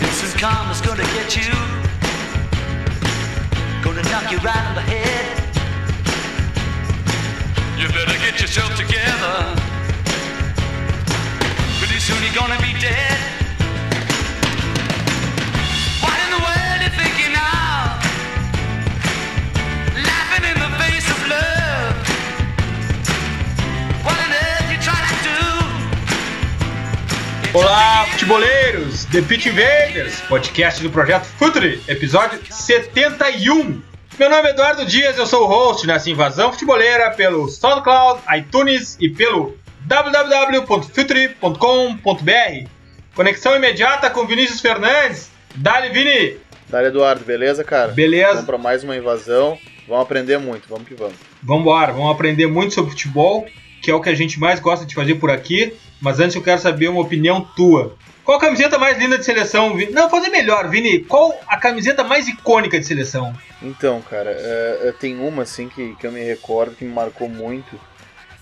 Instant karma's gonna get you. Gonna knock you right on the head. You better get yourself together. Pretty soon you're gonna be dead. Olá, futeboleiros! The Pitch Invaders, podcast do Projeto Futuri, episódio 71. Meu nome é Eduardo Dias, eu sou o host nessa invasão futeboleira pelo SoundCloud, iTunes e pelo www.futuri.com.br. Conexão imediata com Vinícius Fernandes. Dali, Vini! Dali, Eduardo, beleza, cara? Beleza. Vamos pra mais uma invasão. Vamos aprender muito, vamos que vamos. Vambora, vamos aprender muito sobre futebol, que é o que a gente mais gosta de fazer por aqui. Mas antes eu quero saber uma opinião tua. Qual camiseta mais linda de seleção, Vini? Não, fazer melhor, Vini. Qual a camiseta mais icônica de seleção? Então, cara, é, tem uma assim que, que eu me recordo, que me marcou muito,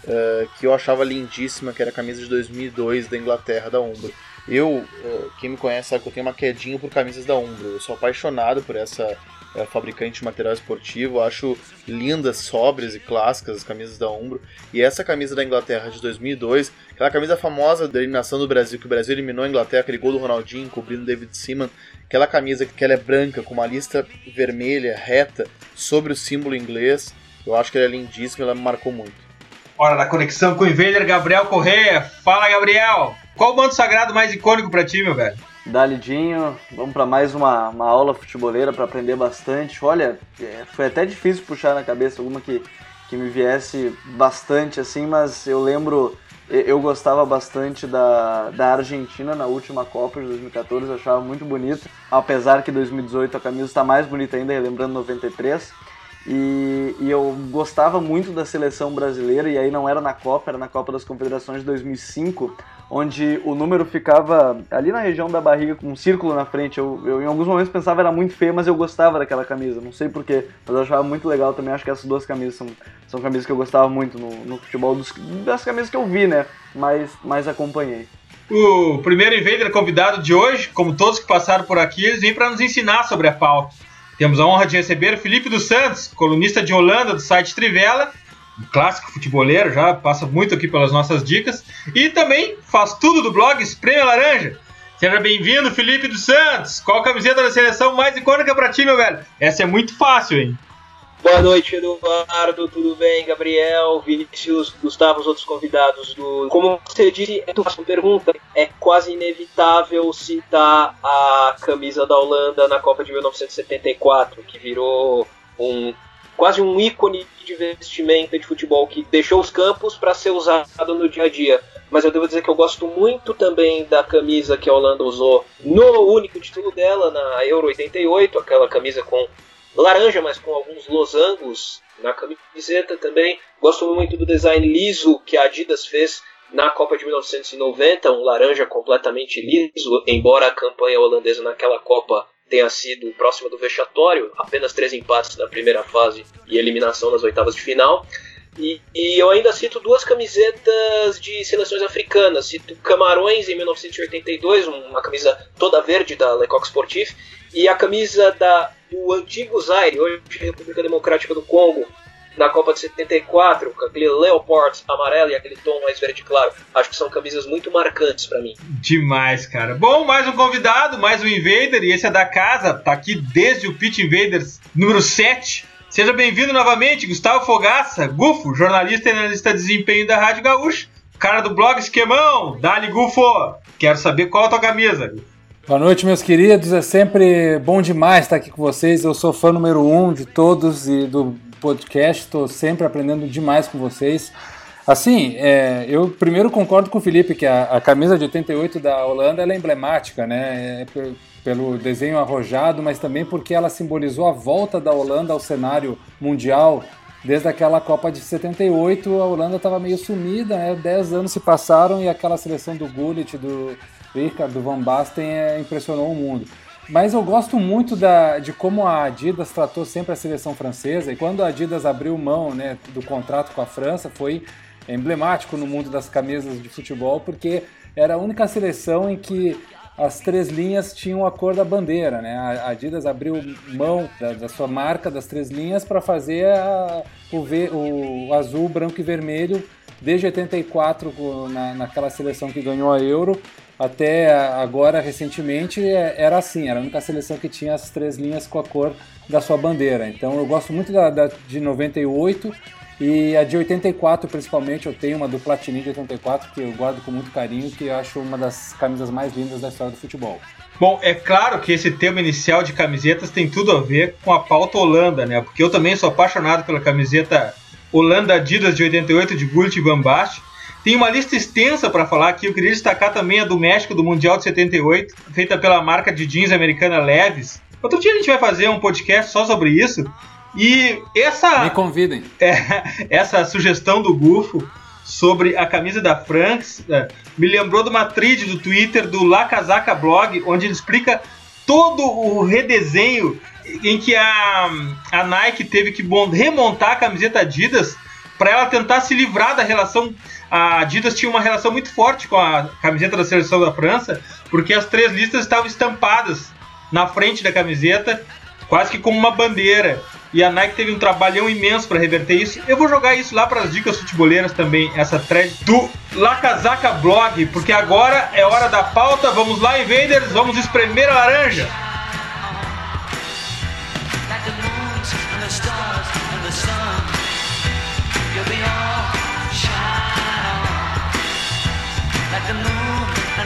é, que eu achava lindíssima, que era a camisa de 2002 da Inglaterra, da Umbro. Eu, é, quem me conhece sabe que eu tenho uma quedinha por camisas da Umbro. Eu sou apaixonado por essa é, fabricante de material esportivo. Acho lindas, sóbrias e clássicas as camisas da Umbro. E essa camisa da Inglaterra de 2002, aquela camisa famosa da eliminação do Brasil, que o Brasil eliminou a Inglaterra, aquele gol do Ronaldinho cobrindo David Seaman, aquela camisa que ela é branca com uma lista vermelha, reta, sobre o símbolo inglês. Eu acho que ela é lindíssima, ela me marcou muito. Hora da conexão com o Invader Gabriel Correia. Fala, Gabriel! Qual o manto sagrado mais icônico pra ti, meu velho? Dalidinho, vamos para mais uma, uma aula futeboleira para aprender bastante. Olha, é, foi até difícil puxar na cabeça alguma que, que me viesse bastante assim, mas eu lembro, eu- gostava bastante da, da Argentina na última Copa de 2014, eu achava muito bonito, apesar que 2018 a camisa está mais bonita ainda, relembrando 93. E, e eu gostava muito da seleção brasileira, e aí não era na Copa, era na Copa das Confederações de 2005, onde o número ficava ali na região da barriga com um círculo na frente. Eu, eu em alguns momentos pensava era muito feio, mas eu gostava daquela camisa. Não sei porquê, mas eu achava muito legal também. Acho que essas duas camisas são, são camisas que eu gostava muito no, no futebol, dos, das camisas que eu vi, né? Mas, mas acompanhei. O primeiro Invader convidado de hoje, como todos que passaram por aqui, eles vêm para nos ensinar sobre a pauta. Temos a honra de receber o Felipe dos Santos, colunista de Holanda do site Trivela, um clássico futeboleiro, já passa muito aqui pelas nossas dicas, e também faz tudo do blog Espreme Laranja. Seja bem-vindo, Felipe dos Santos. Qual camiseta da seleção mais icônica para ti, meu velho? Essa é muito fácil, hein? Boa noite, Eduardo. Tudo bem? Gabriel, Vinícius, Gustavo, os outros convidados do. Como você disse, é uma pergunta. É quase inevitável citar a camisa da Holanda na Copa de 1974, que virou um quase um ícone de vestimenta de futebol que deixou os campos para ser usado no dia a dia. Mas eu devo dizer que eu gosto muito também da camisa que a Holanda usou no único título dela, na Euro 88, aquela camisa com laranja, mas com alguns losangos na camiseta também. Gosto muito do design liso que a Adidas fez na Copa de 1990, um laranja completamente liso, embora a campanha holandesa naquela Copa tenha sido próxima do vexatório, apenas três empates na primeira fase e eliminação nas oitavas de final. E, e eu ainda cito duas camisetas de seleções africanas. Cito Camarões em 1982, uma camisa toda verde da Lecoq Sportif, e a camisa da, do antigo Zaire, hoje República Democrática do Congo, na Copa de 74, com aquele Leopard amarelo e aquele tom mais verde claro. Acho que são camisas muito marcantes para mim. Demais, cara. Bom, mais um convidado, mais um Invader, e esse é da casa, tá aqui desde o Pitch Invaders número 7. Seja bem-vindo novamente, Gustavo Fogaça, Gufo, jornalista e analista de desempenho da Rádio Gaúcho, cara do blog Esquemão, Dali Gufo. Quero saber qual a tua camisa. Boa noite, meus queridos. É sempre bom demais estar aqui com vocês. Eu sou fã número um de todos e do podcast. Estou sempre aprendendo demais com vocês. Assim, é, eu primeiro concordo com o Felipe que a, a camisa de 88 da Holanda é emblemática, né? É pe- pelo desenho arrojado, mas também porque ela simbolizou a volta da Holanda ao cenário mundial. Desde aquela Copa de 78, a Holanda estava meio sumida, né? Dez anos se passaram e aquela seleção do Gullit, do Rijkaard, do Van Basten é, impressionou o mundo. Mas eu gosto muito da, de como a Adidas tratou sempre a seleção francesa. E quando a Adidas abriu mão né, do contrato com a França, foi emblemático no mundo das camisas de futebol, porque era a única seleção em que as três linhas tinham a cor da bandeira, né? A Adidas abriu mão da, da sua marca das três linhas para fazer a, o, o, azul, branco e vermelho desde 84 na, naquela seleção que ganhou a Euro até agora recentemente é, era assim, era a única seleção que tinha as três linhas com a cor da sua bandeira. Então eu gosto muito da, da de 98 e a de 84, principalmente, eu tenho uma do Platini de 84 que eu guardo com muito carinho, que eu acho uma das camisas mais lindas da história do futebol. Bom, é claro que esse tema inicial de camisetas tem tudo a ver com a pauta Holanda, né? Porque eu também sou apaixonado pela camiseta Holanda Adidas de 88 de Gullit Van Basten. Tem uma lista extensa para falar aqui. Eu queria destacar também a do México do Mundial de 78, feita pela marca de jeans americana Leves. Outro dia a gente vai fazer um podcast só sobre isso. E essa. Me convidem. É, essa sugestão do Gufo sobre a camisa da Franks é, me lembrou de uma thread do Twitter do La Casaca Blog, onde ele explica todo o redesenho em que a, a Nike teve que remontar a camiseta Adidas para ela tentar se livrar da relação. A Adidas tinha uma relação muito forte com a camiseta da seleção da França, porque as três listas estavam estampadas na frente da camiseta, quase que como uma bandeira. E a Nike teve um trabalhão imenso para reverter isso. Eu vou jogar isso lá para as dicas futeboleiras também, essa thread do La Casaca Blog, porque agora é hora da pauta. Vamos lá, Invaders, vamos espremer a laranja.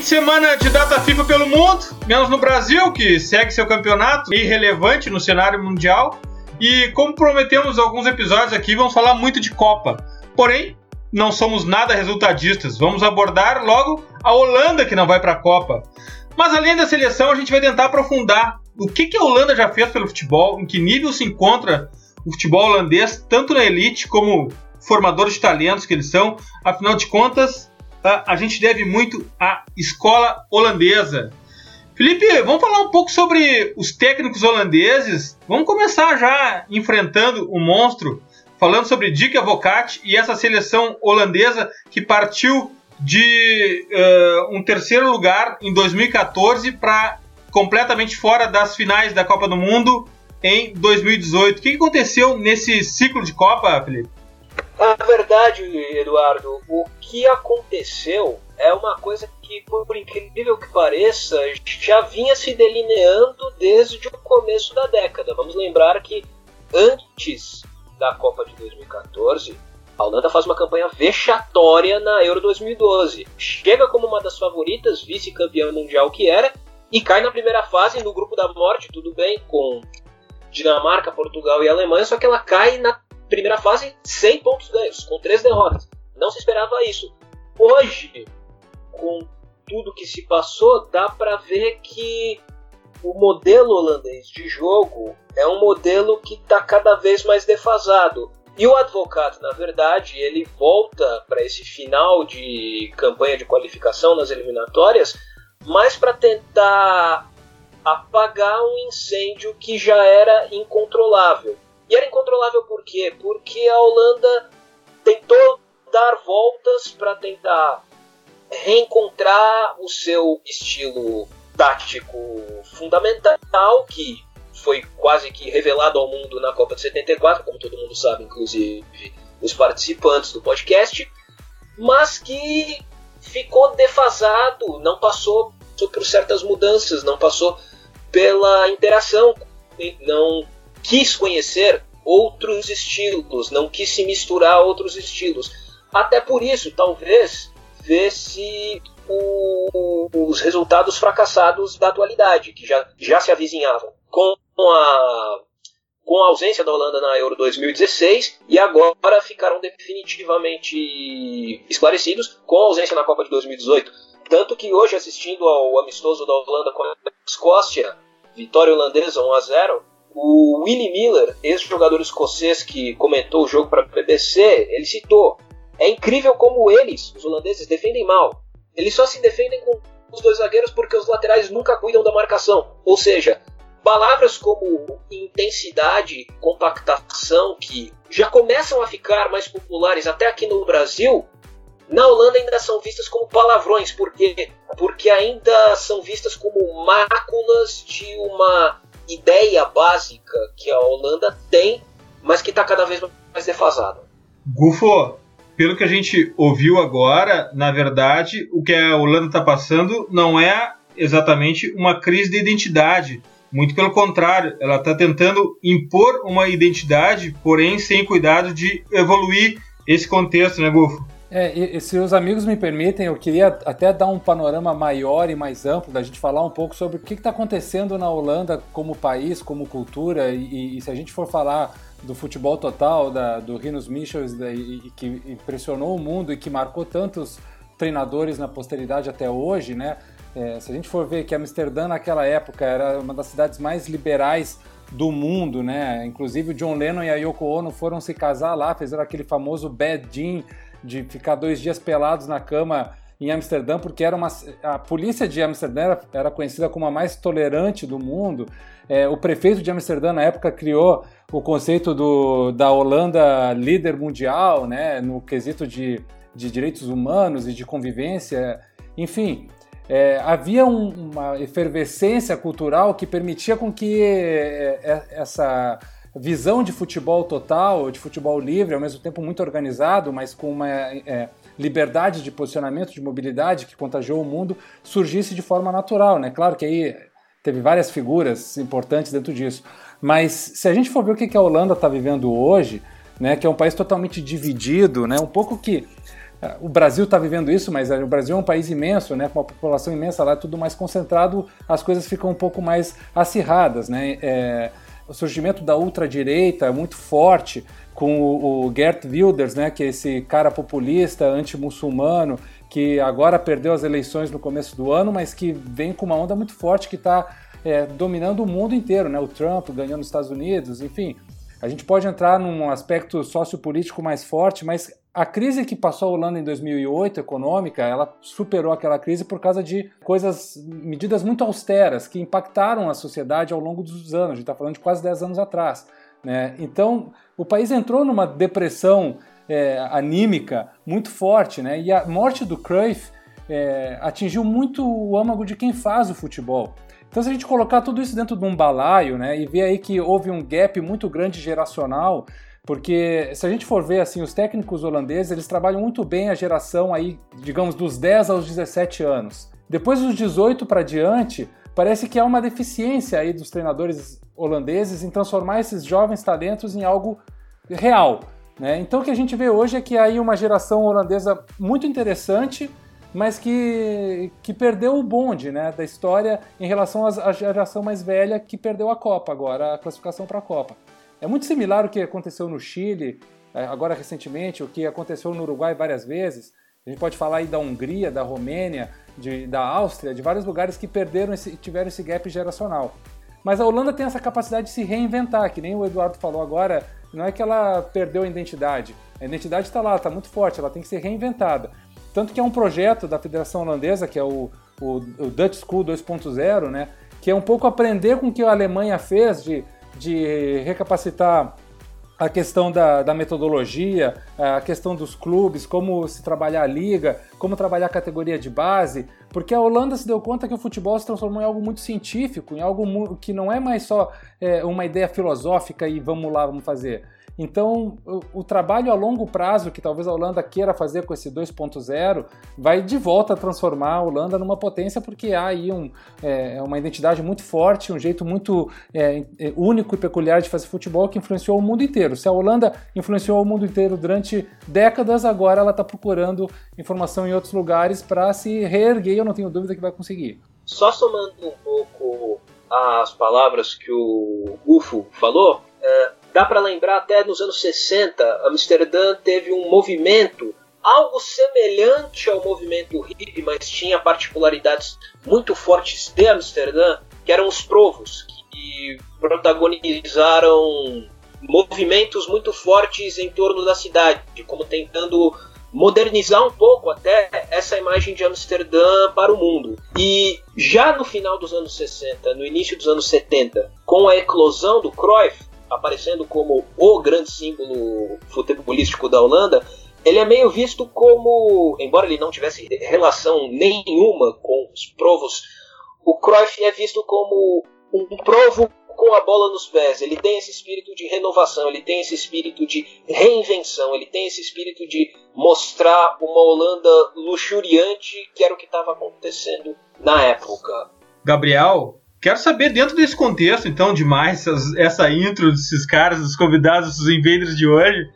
De semana de data FIFA pelo mundo, menos no Brasil, que segue seu campeonato irrelevante no cenário mundial. E como prometemos alguns episódios aqui, vamos falar muito de Copa. Porém, não somos nada resultadistas. Vamos abordar logo a Holanda que não vai para a Copa. Mas além da seleção, a gente vai tentar aprofundar o que, que a Holanda já fez pelo futebol, em que nível se encontra o futebol holandês, tanto na elite como formadores de talentos que eles são. Afinal de contas, tá? a gente deve muito à escola holandesa. Felipe, vamos falar um pouco sobre os técnicos holandeses. Vamos começar já enfrentando o monstro, falando sobre Dick Advocat e essa seleção holandesa que partiu de uh, um terceiro lugar em 2014 para completamente fora das finais da Copa do Mundo em 2018. O que aconteceu nesse ciclo de Copa, Felipe? Na verdade, Eduardo, o que aconteceu é uma coisa que, por incrível que pareça, já vinha se delineando desde o começo da década. Vamos lembrar que antes da Copa de 2014, a Holanda faz uma campanha vexatória na Euro 2012. Chega como uma das favoritas, vice-campeã mundial que era, e cai na primeira fase no grupo da morte, tudo bem, com Dinamarca, Portugal e Alemanha, só que ela cai na primeira fase, 100 pontos ganhos, com 3 derrotas. Não se esperava isso. Hoje, com tudo que se passou, dá para ver que o modelo holandês de jogo é um modelo que está cada vez mais defasado. E o advogado, na verdade, ele volta para esse final de campanha de qualificação nas eliminatórias, mais para tentar apagar um incêndio que já era incontrolável. E era incontrolável por quê? Porque a Holanda tentou dar voltas para tentar reencontrar o seu estilo tático fundamental, que foi quase que revelado ao mundo na Copa de 74, como todo mundo sabe, inclusive os participantes do podcast, mas que ficou defasado, não passou por certas mudanças, não passou pela interação, não quis conhecer outros estilos, não quis se misturar a outros estilos. Até por isso, talvez, vê-se os resultados fracassados da atualidade, que já, já se avizinhavam. Com a, com a ausência da Holanda na Euro 2016 e agora ficaram definitivamente esclarecidos com a ausência na Copa de 2018. Tanto que hoje, assistindo ao amistoso da Holanda com a Escócia, vitória holandesa 1 a 0 o Willie Miller, ex-jogador escocês que comentou o jogo para a BBC, ele citou: É incrível como eles, os holandeses, defendem mal. Eles só se defendem com os dois zagueiros porque os laterais nunca cuidam da marcação. Ou seja, palavras como intensidade, compactação, que já começam a ficar mais populares até aqui no Brasil, na Holanda ainda são vistas como palavrões, porque porque ainda são vistas como máculas de uma ideia básica que a Holanda tem, mas que está cada vez mais defasada. Gufo, pelo que a gente ouviu agora, na verdade, o que a Holanda está passando não é exatamente uma crise de identidade. Muito pelo contrário, ela está tentando impor uma identidade, porém sem cuidado de evoluir esse contexto, né, Gufo? É, e, e se os amigos me permitem, eu queria até dar um panorama maior e mais amplo, da gente falar um pouco sobre o que está acontecendo na Holanda como país, como cultura, e, e se a gente for falar do futebol total, da, do Rinos Michels, da, e, que impressionou o mundo e que marcou tantos treinadores na posteridade até hoje, né? É, se a gente for ver que Amsterdã naquela época era uma das cidades mais liberais do mundo, né? Inclusive o John Lennon e a Yoko Ono foram se casar lá, fizeram aquele famoso bad gin de ficar dois dias pelados na cama em Amsterdã, porque era uma, a polícia de Amsterdã era, era conhecida como a mais tolerante do mundo. É, o prefeito de Amsterdã na época criou o conceito do, da Holanda líder mundial, né, no quesito de, de direitos humanos e de convivência. Enfim, é, havia um, uma efervescência cultural que permitia com que é, essa visão de futebol total, de futebol livre, ao mesmo tempo muito organizado, mas com uma é, liberdade de posicionamento, de mobilidade que contagiou o mundo, surgisse de forma natural, né? Claro que aí teve várias figuras importantes dentro disso, mas se a gente for ver o que a Holanda está vivendo hoje, né, que é um país totalmente dividido, né, um pouco que o Brasil está vivendo isso, mas o Brasil é um país imenso, né, com uma população imensa lá, é tudo mais concentrado, as coisas ficam um pouco mais acirradas, né? É, o surgimento da ultradireita é muito forte, com o, o Gert Wilders, né, que é esse cara populista, anti-muçulmano, que agora perdeu as eleições no começo do ano, mas que vem com uma onda muito forte que está é, dominando o mundo inteiro, né? O Trump ganhando nos Estados Unidos, enfim. A gente pode entrar num aspecto sociopolítico mais forte, mas a crise que passou a Holanda em 2008, econômica, ela superou aquela crise por causa de coisas, medidas muito austeras que impactaram a sociedade ao longo dos anos. A gente está falando de quase 10 anos atrás. Né? Então, o país entrou numa depressão é, anímica muito forte, né? E a morte do Cruyff é, atingiu muito o âmago de quem faz o futebol. Então, se a gente colocar tudo isso dentro de um balaio, né, e ver aí que houve um gap muito grande geracional, porque se a gente for ver assim, os técnicos holandeses, eles trabalham muito bem a geração aí, digamos, dos 10 aos 17 anos. Depois dos 18 para diante, parece que há uma deficiência aí dos treinadores holandeses em transformar esses jovens talentos em algo real. Né? Então o que a gente vê hoje é que há aí uma geração holandesa muito interessante, mas que, que perdeu o bonde né, da história em relação à geração mais velha que perdeu a Copa agora, a classificação para a Copa. É muito similar o que aconteceu no Chile, agora recentemente, o que aconteceu no Uruguai várias vezes. A gente pode falar aí da Hungria, da Romênia, de, da Áustria, de vários lugares que perderam esse, tiveram esse gap geracional. Mas a Holanda tem essa capacidade de se reinventar, que nem o Eduardo falou agora, não é que ela perdeu a identidade. A identidade está lá, está muito forte, ela tem que ser reinventada. Tanto que é um projeto da Federação Holandesa, que é o, o, o Dutch School 2.0, né, que é um pouco aprender com o que a Alemanha fez de, de recapacitar a questão da, da, metodologia, a questão dos clubes, como se trabalhar a liga, como trabalhar a categoria de base, porque a Holanda se deu conta que o futebol se transformou em algo muito científico, em algo que não é mais só é, uma ideia filosófica e vamos lá, vamos fazer. Então, o, o, trabalho a longo prazo que talvez a Holanda queira fazer com esse 2.0 vai de volta transformar a Holanda numa potência, porque há aí um, é, uma identidade muito forte, um jeito muito é, é, único e peculiar de fazer futebol que influenciou o mundo inteiro. Se a Holanda influenciou o mundo inteiro durante décadas, agora ela está procurando informação em outros lugares para se reerguer, eu não tenho dúvida que vai conseguir. Só somando um pouco as palavras que o Ufo falou, é, Dá para lembrar até nos anos 60, Amsterdã teve um movimento algo semelhante ao movimento hippie, mas tinha particularidades muito fortes de Amsterdã, que eram os provos, que protagonizaram movimentos muito fortes em torno da cidade, como tentando modernizar um pouco até essa imagem de Amsterdã para o mundo. E já no final dos anos 60, no início dos anos 70, com a eclosão do Cruyff, aparecendo como o grande símbolo futebolístico da Holanda, ele é meio visto como, embora ele não tivesse relação nenhuma com os provos, o Cruyff é visto como um provo com a bola nos pés. Ele tem esse espírito de renovação, ele tem esse espírito de reinvenção, ele tem esse espírito de mostrar uma Holanda luxuriante, que era o que estava acontecendo na época. Gabriel, Quero saber, dentro desse contexto, então, demais, essa intro desses caras, dos convidados, dos invaders de hoje,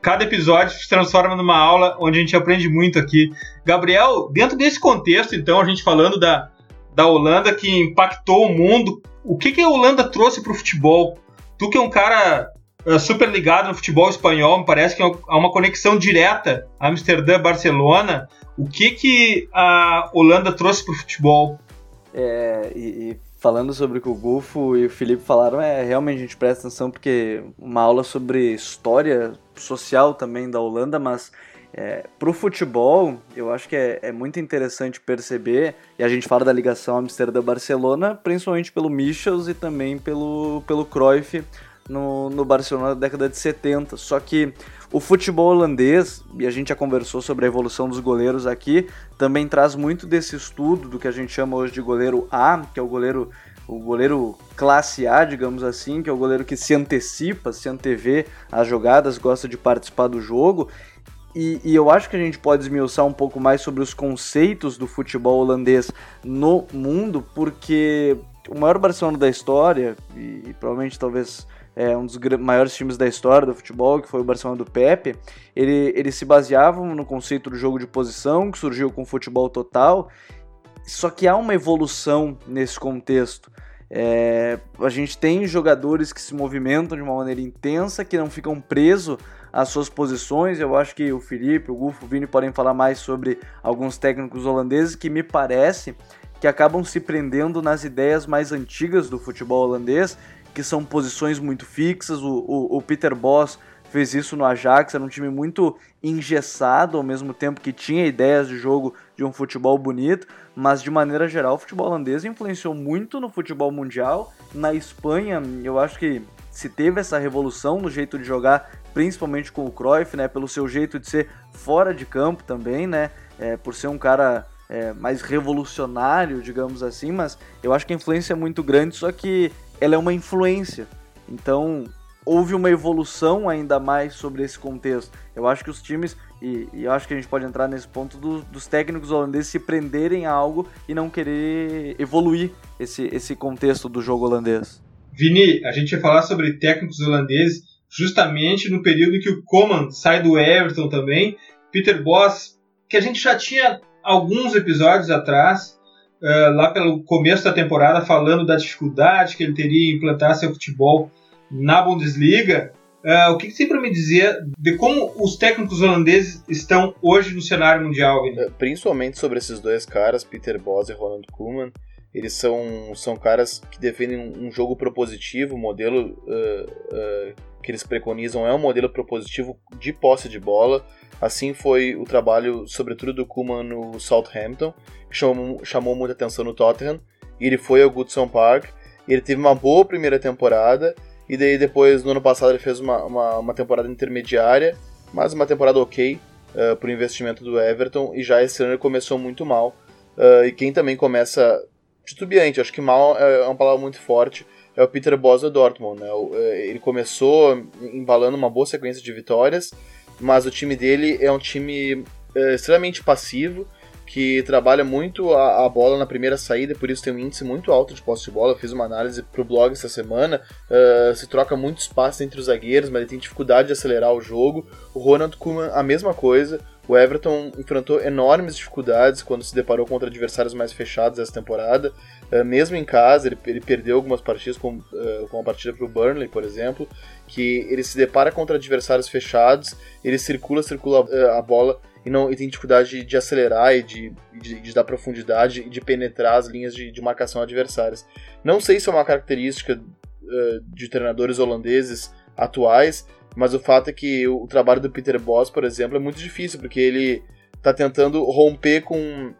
cada episódio se transforma numa aula onde a gente aprende muito aqui. Gabriel, dentro desse contexto, então, a gente falando da, da Holanda que impactou o mundo, o que, que a Holanda trouxe para o futebol? Tu que é um cara uh, super ligado no futebol espanhol, me parece que há uma conexão direta Amsterdã-Barcelona. O que, que a Holanda trouxe para o futebol? É, e, e falando sobre o que o Gufo e o Felipe falaram, é realmente a gente presta atenção porque uma aula sobre história social também da Holanda, mas é, pro futebol, eu acho que é, é, muito interessante perceber, e a gente fala da ligação Amsterdã-Barcelona, principalmente pelo Michels e também pelo, pelo Cruyff no, no Barcelona da década de 70. Só que o futebol holandês, e a gente já conversou sobre a evolução dos goleiros aqui, também traz muito desse estudo do que a gente chama hoje de goleiro A, que é o goleiro o goleiro classe A, digamos assim, que é o goleiro que se antecipa, se antevê as jogadas, gosta de participar do jogo. E, e, eu acho que a gente pode esmiuçar um pouco mais sobre os conceitos do futebol holandês no mundo, porque o maior Barcelona da história, e, e provavelmente talvez é, um dos maiores times da história do futebol, que foi o Barcelona do Pepe, ele, eles se baseavam no conceito do jogo de posição, que surgiu com o futebol total, só que há uma evolução nesse contexto. É, a gente tem jogadores que se movimentam de uma maneira intensa, que não ficam presos às suas posições. Eu acho que o Felipe, o Gufo, o Vini podem falar mais sobre alguns técnicos holandeses que me parece que acabam se prendendo nas ideias mais antigas do futebol holandês que são posições muito fixas. O, o, o Peter Boss fez isso no Ajax, era um time muito engessado, ao mesmo tempo que tinha ideias de jogo de um futebol bonito, mas de maneira geral o futebol holandês influenciou muito no futebol mundial. Na Espanha, eu acho que se teve essa revolução no jeito de jogar, principalmente com o Cruyff, né, pelo seu jeito de ser fora de campo também, né, é, por ser um cara é, mais revolucionário, digamos assim, mas eu acho que a influência é muito grande, só que ela é uma influência. Então, houve uma evolução ainda mais sobre esse contexto. Eu acho que os times, e, e acho que a gente pode entrar nesse ponto do, dos técnicos holandeses se prenderem a algo e não querer evoluir esse, esse contexto do jogo holandês. Vini, a gente ia falar sobre técnicos holandeses justamente no período em que o Coman sai do Everton também, Peter Boss, que a gente já tinha alguns episódios atrás, uh, lá pelo começo da temporada, falando da dificuldade que ele teria em implantar seu futebol na Bundesliga. Uh, o que, que você para me dizer de como os técnicos holandeses estão hoje no cenário mundial? Eh, principalmente sobre esses dois caras, Peter Bosz e Ronald Koeman. Eles são, são caras que defendem um jogo propositivo, o modelo uh, uh, que eles preconizam é um modelo propositivo de posse de bola. Assim foi o trabalho, sobretudo do Koeman no Southampton, que chamou, chamou muita atenção no Tottenham. E ele foi ao Goodson Park. ele teve uma boa primeira temporada. E daí depois, no ano passado, ele fez uma, uma, uma temporada intermediária, mas uma temporada ok uh, para o investimento do Everton. E já esse ano ele começou muito mal. Uh, e quem também começa titubeante. Acho que mal é uma palavra muito forte. É o Peter Bosz do Dortmund. Né? Ele começou embalando uma boa sequência de vitórias, mas o time dele é um time extremamente passivo que trabalha muito a, a, bola na primeira saída, por isso tem um índice muito alto de posse de bola. Eu fiz uma análise pro blog essa semana. Uh, se troca muito espaço entre os zagueiros, mas ele tem dificuldade de acelerar o jogo. O Ronald Koeman, a mesma coisa. O Everton enfrentou enormes dificuldades quando se deparou contra adversários mais fechados essa temporada. Uh, mesmo em casa, ele, ele, perdeu algumas partidas, com, uh, com a partida para o Burnley, por exemplo, que ele se depara contra adversários fechados, ele circula, circula a bola e, não, e tem dificuldade de, acelerar e de, de, de, dar profundidade e de penetrar as linhas de, de marcação adversárias. Não sei se é uma característica uh, de treinadores holandeses atuais, mas o fato é que o, o trabalho do Peter Bosz, por exemplo, é muito difícil, porque ele está tentando romper com,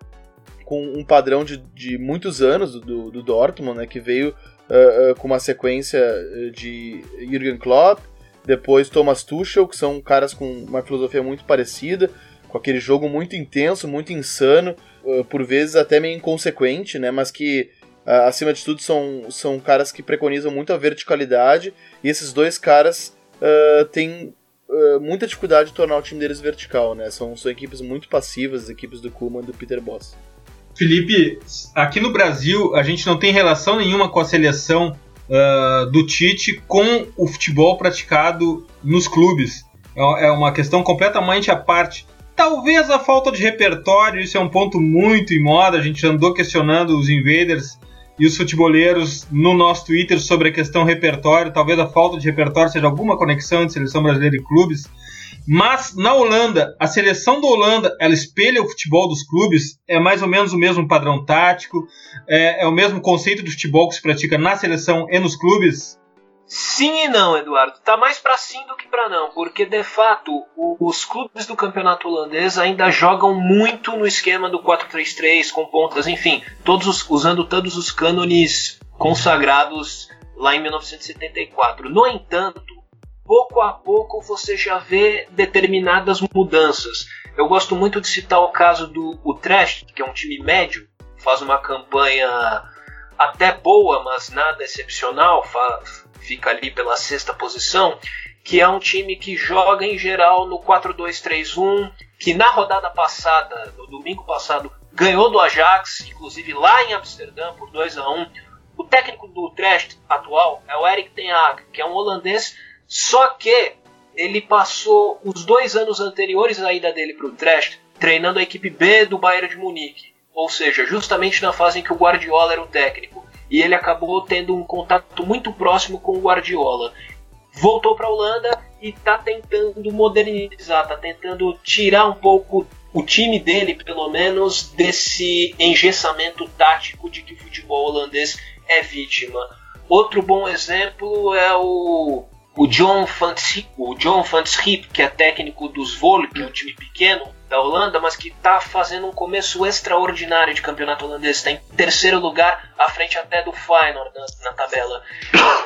com um padrão de, de muitos anos do, do Dortmund, né, que veio uh, com uma sequência de Jürgen Klopp, depois Thomas Tuchel, que são caras com uma filosofia muito parecida, com aquele jogo muito intenso, muito insano, uh, por vezes até meio inconsequente, né? Mas que acima de tudo são, são caras que preconizam muito a verticalidade e esses dois caras têm muita dificuldade de tornar o time deles vertical, né? São, são equipes muito passivas, as equipes do Kuma e do Peter Boss. Felipe, aqui no Brasil a gente não tem relação nenhuma com a seleção uh, do Tite com o futebol praticado nos clubes. É, é uma questão completamente à parte. Talvez a falta de repertório, isso é um ponto muito em moda. A gente andou questionando os invaders e os futeboleiros no nosso Twitter sobre a questão repertório. Talvez a falta de repertório seja alguma conexão entre seleção brasileira e clubes. Mas na Holanda, a seleção da Holanda, ela espelha o futebol dos clubes, é mais ou menos o mesmo padrão tático, é, é o mesmo conceito do futebol que se pratica na seleção e nos clubes. Sim e não, Eduardo. Tá mais para sim do que para não, porque de fato o, os clubes do campeonato holandês ainda jogam muito no esquema do 4-3-3 com pontas, enfim, todos os, usando todos os cânones consagrados lá em 1974. No entanto, pouco a pouco você já vê determinadas mudanças. Eu gosto muito de citar o caso do Utrecht, que é um time médio, faz uma campanha até boa, mas nada excepcional, fica ali pela sexta posição, que é um time que joga em geral no 4-2-3-1, que na rodada passada, no domingo passado, ganhou do Ajax, inclusive lá em Amsterdã por 2 a 1. O técnico do Utrecht atual é o Erik ten Hag, que é um holandês, só que ele passou os dois anos anteriores à ida dele para o Utrecht treinando a equipe B do Bayern de Munique, ou seja, justamente na fase em que o Guardiola era o técnico e ele acabou tendo um contato muito próximo com o Guardiola. Voltou para a Holanda e está tentando modernizar, está tentando tirar um pouco o time dele, pelo menos, desse engessamento tático de que o futebol holandês é vítima. Outro bom exemplo é o, o John Van o John Van Schip, que é técnico dos Volk, um time pequeno, da Holanda, mas que está fazendo um começo extraordinário de campeonato holandês. Está em terceiro lugar, à frente até do Feyenoord na, na tabela.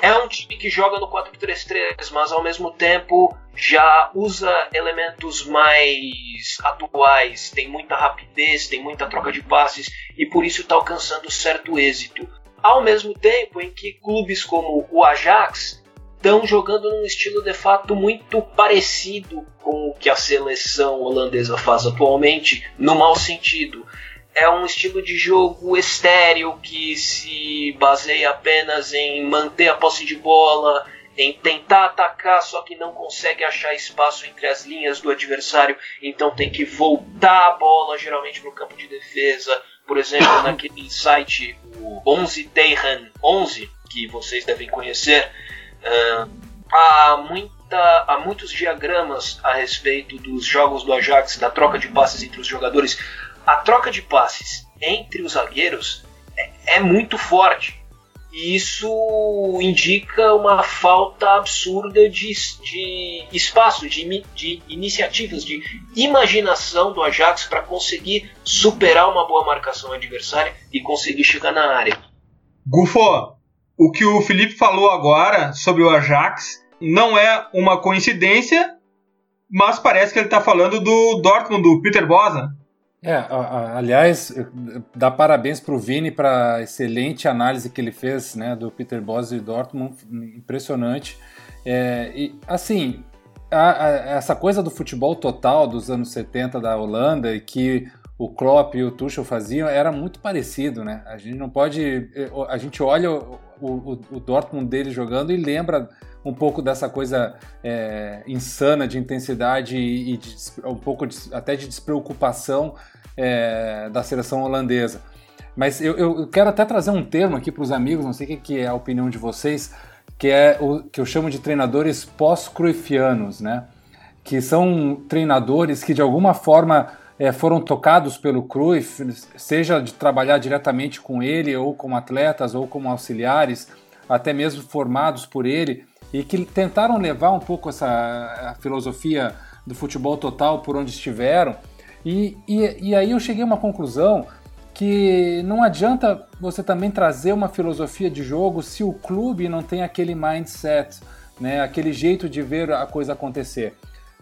É um time que joga no 4-3-3, mas ao mesmo tempo já usa elementos mais atuais, tem muita rapidez, tem muita troca de passes e por isso está alcançando certo êxito. Ao mesmo tempo em que clubes como o Ajax estão jogando num estilo de fato muito parecido com o que a seleção holandesa faz atualmente, no mau sentido. É um estilo de jogo estéreo que se baseia apenas em manter a posse de bola, em tentar atacar, só que não consegue achar espaço entre as linhas do adversário, então tem que voltar a bola geralmente para o campo de defesa. Por exemplo, naquele site, o 11 Teiran 11, que vocês devem conhecer, Uh, há, muita, há muitos diagramas a respeito dos jogos do Ajax, da troca de passes entre os jogadores. A troca de passes entre os zagueiros é, é muito forte. E isso indica uma falta absurda de, de espaço, de, de iniciativas, de imaginação do Ajax para conseguir superar uma boa marcação adversária e conseguir chegar na área. Gufo, o que o Felipe falou agora sobre o Ajax não é uma coincidência, mas parece que ele está falando do Dortmund, do Peter Bosa. É, a- a- aliás, dá parabéns para o Vini para a excelente análise que ele fez né, do Peter Bosz e Dortmund, impressionante. É, e, assim, a- essa coisa do futebol total dos anos 70 da Holanda e que o Klopp e o Tuchel faziam era muito parecido, né? A gente não pode, eh, a gente olha o, o- Dortmund dele jogando e lembra um pouco dessa coisa é, insana de intensidade e, de um pouco de- até de despreocupação é, da seleção holandesa. Mas eu, eu quero até trazer um termo aqui para os amigos, não sei o que, que é a opinião de vocês, que é o que eu chamo de treinadores pós-cruifianos, né? Que são treinadores que de alguma forma eh, foram tocados pelo Cruyff, seja de trabalhar diretamente com ele, ou como atletas, ou como auxiliares, até mesmo formados por ele, e que tentaram levar um pouco essa filosofia do futebol total por onde estiveram. E, e, e aí eu cheguei a uma conclusão que não adianta você também trazer uma filosofia de jogo se o clube não tem aquele mindset, né, aquele jeito de ver a coisa acontecer.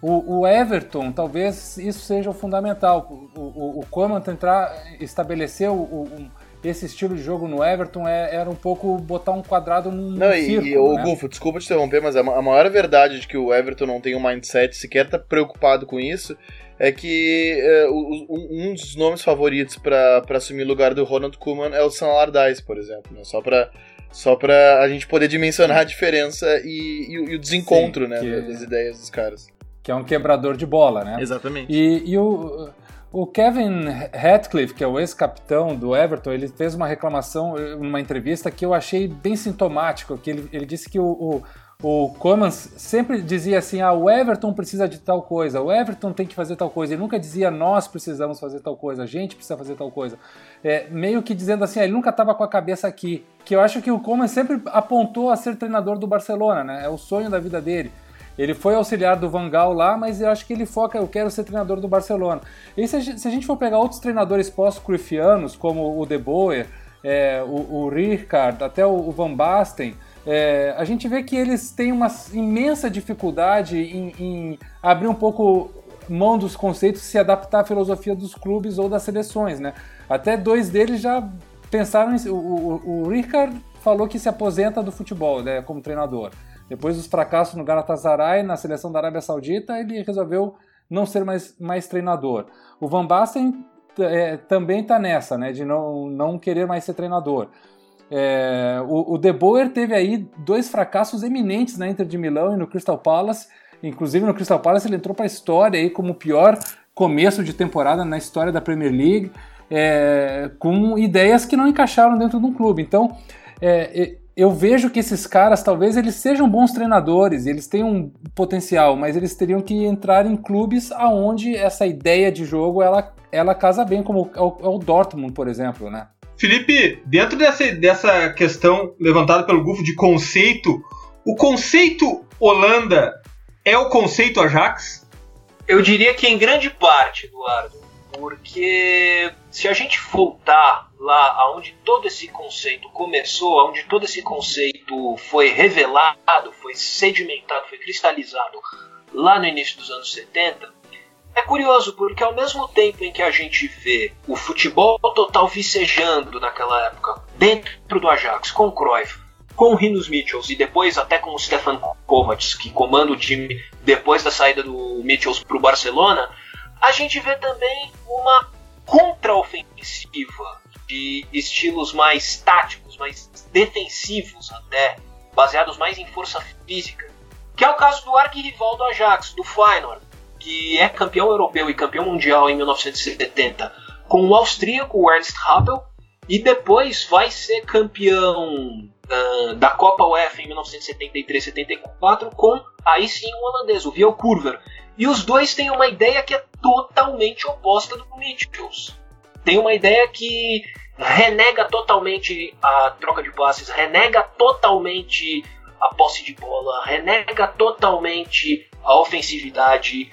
O, o Everton, talvez isso seja o fundamental. O, o, o Koeman tentar estabelecer o, o- um- esse estilo de jogo no Everton é- era um pouco botar um quadrado num, Não, e, círculo, e ô, né? Gufo, desculpa te interromper, mas a a maior verdade de que o Everton não tem um mindset sequer tá preocupado com isso é que é, o- o- um dos nomes favoritos pra assumir o lugar do Ronald Koeman é o Sam Allardyce, por exemplo, né? Só pra, só a gente poder dimensionar a diferença e, e o- e o desencontro, Sim, né, que- das ideias dos caras. Que é um quebrador de bola, né? Exatamente. E, e o, o Kevin Ratcliffe, que é o ex-capitão do Everton, ele fez uma reclamação numa entrevista que eu achei bem sintomático, que ele, ele disse que o, o, o Koeman sempre dizia assim, ah, o Everton precisa de tal coisa, o Everton tem que fazer tal coisa, ele nunca dizia nós precisamos fazer tal coisa, a gente precisa fazer tal coisa. É, meio que dizendo assim, ah, ele nunca estava com a cabeça aqui, que eu acho que o Koeman sempre apontou a ser treinador do Barcelona, né? É o sonho da vida dele. Ele foi auxiliar do Van Gaal lá, mas eu acho que ele foca, eu quero ser treinador do Barcelona. E se a gente, se a gente for pegar outros treinadores pós-Cruyffianos, como o De Boer, é, o, o até o, o Van Basten, é, a gente vê que eles têm uma imensa dificuldade em, em abrir um pouco mão dos conceitos e se adaptar à filosofia dos clubes ou das seleções, né? Até dois deles já pensaram em... O, o, o Rijkaard falou que se aposenta do futebol, né, como treinador. Depois dos fracassos no Galatasaray, na seleção da Arábia Saudita, ele resolveu não ser mais, mais treinador. O Van Basten é, também está nessa, né, de não, não querer mais ser treinador. É, o, o De Boer teve aí dois fracassos eminentes na Inter de Milão e no Crystal Palace. Inclusive no Crystal Palace ele entrou para a história aí como o pior começo de temporada na história da Premier League, é, com ideias que não encaixaram dentro de um clube. Então, é, eu vejo que esses caras talvez eles sejam bons treinadores, eles têm um potencial, mas eles teriam que entrar em clubes aonde essa ideia de jogo ela, ela casa bem, como é o, é o Dortmund, por exemplo, né? Felipe, dentro dessa, dessa questão levantada pelo Gufo de conceito, o conceito Holanda é o conceito Ajax? Eu diria que em grande parte, Eduardo, porque se a gente voltar lá aonde todo esse conceito começou, aonde todo esse conceito foi revelado, foi sedimentado, foi cristalizado lá no início dos anos 70, é curioso porque ao mesmo tempo em que a gente vê o futebol total vicejando naquela época dentro do Ajax com o Cruyff, com o Rinos Mitchells e depois até com o Stefan Kovacs, que comanda o time depois da saída do Mitchells para o Barcelona, a gente vê também uma contraofensiva de estilos mais táticos, mais defensivos até, baseados mais em força física, que é o caso do arquirrival do Ajax, do Feyenoord, que é campeão europeu e campeão mundial em 1970, com o austríaco Ernst Happel, e depois vai ser campeão uh, da Copa UEFA em 1973-74 com aí sim o holandês, o Viel Kurver. E os dois têm uma ideia que é totalmente oposta do Mitchells. Tem uma ideia que renega totalmente a troca de passes, renega totalmente a posse de bola, renega totalmente a ofensividade.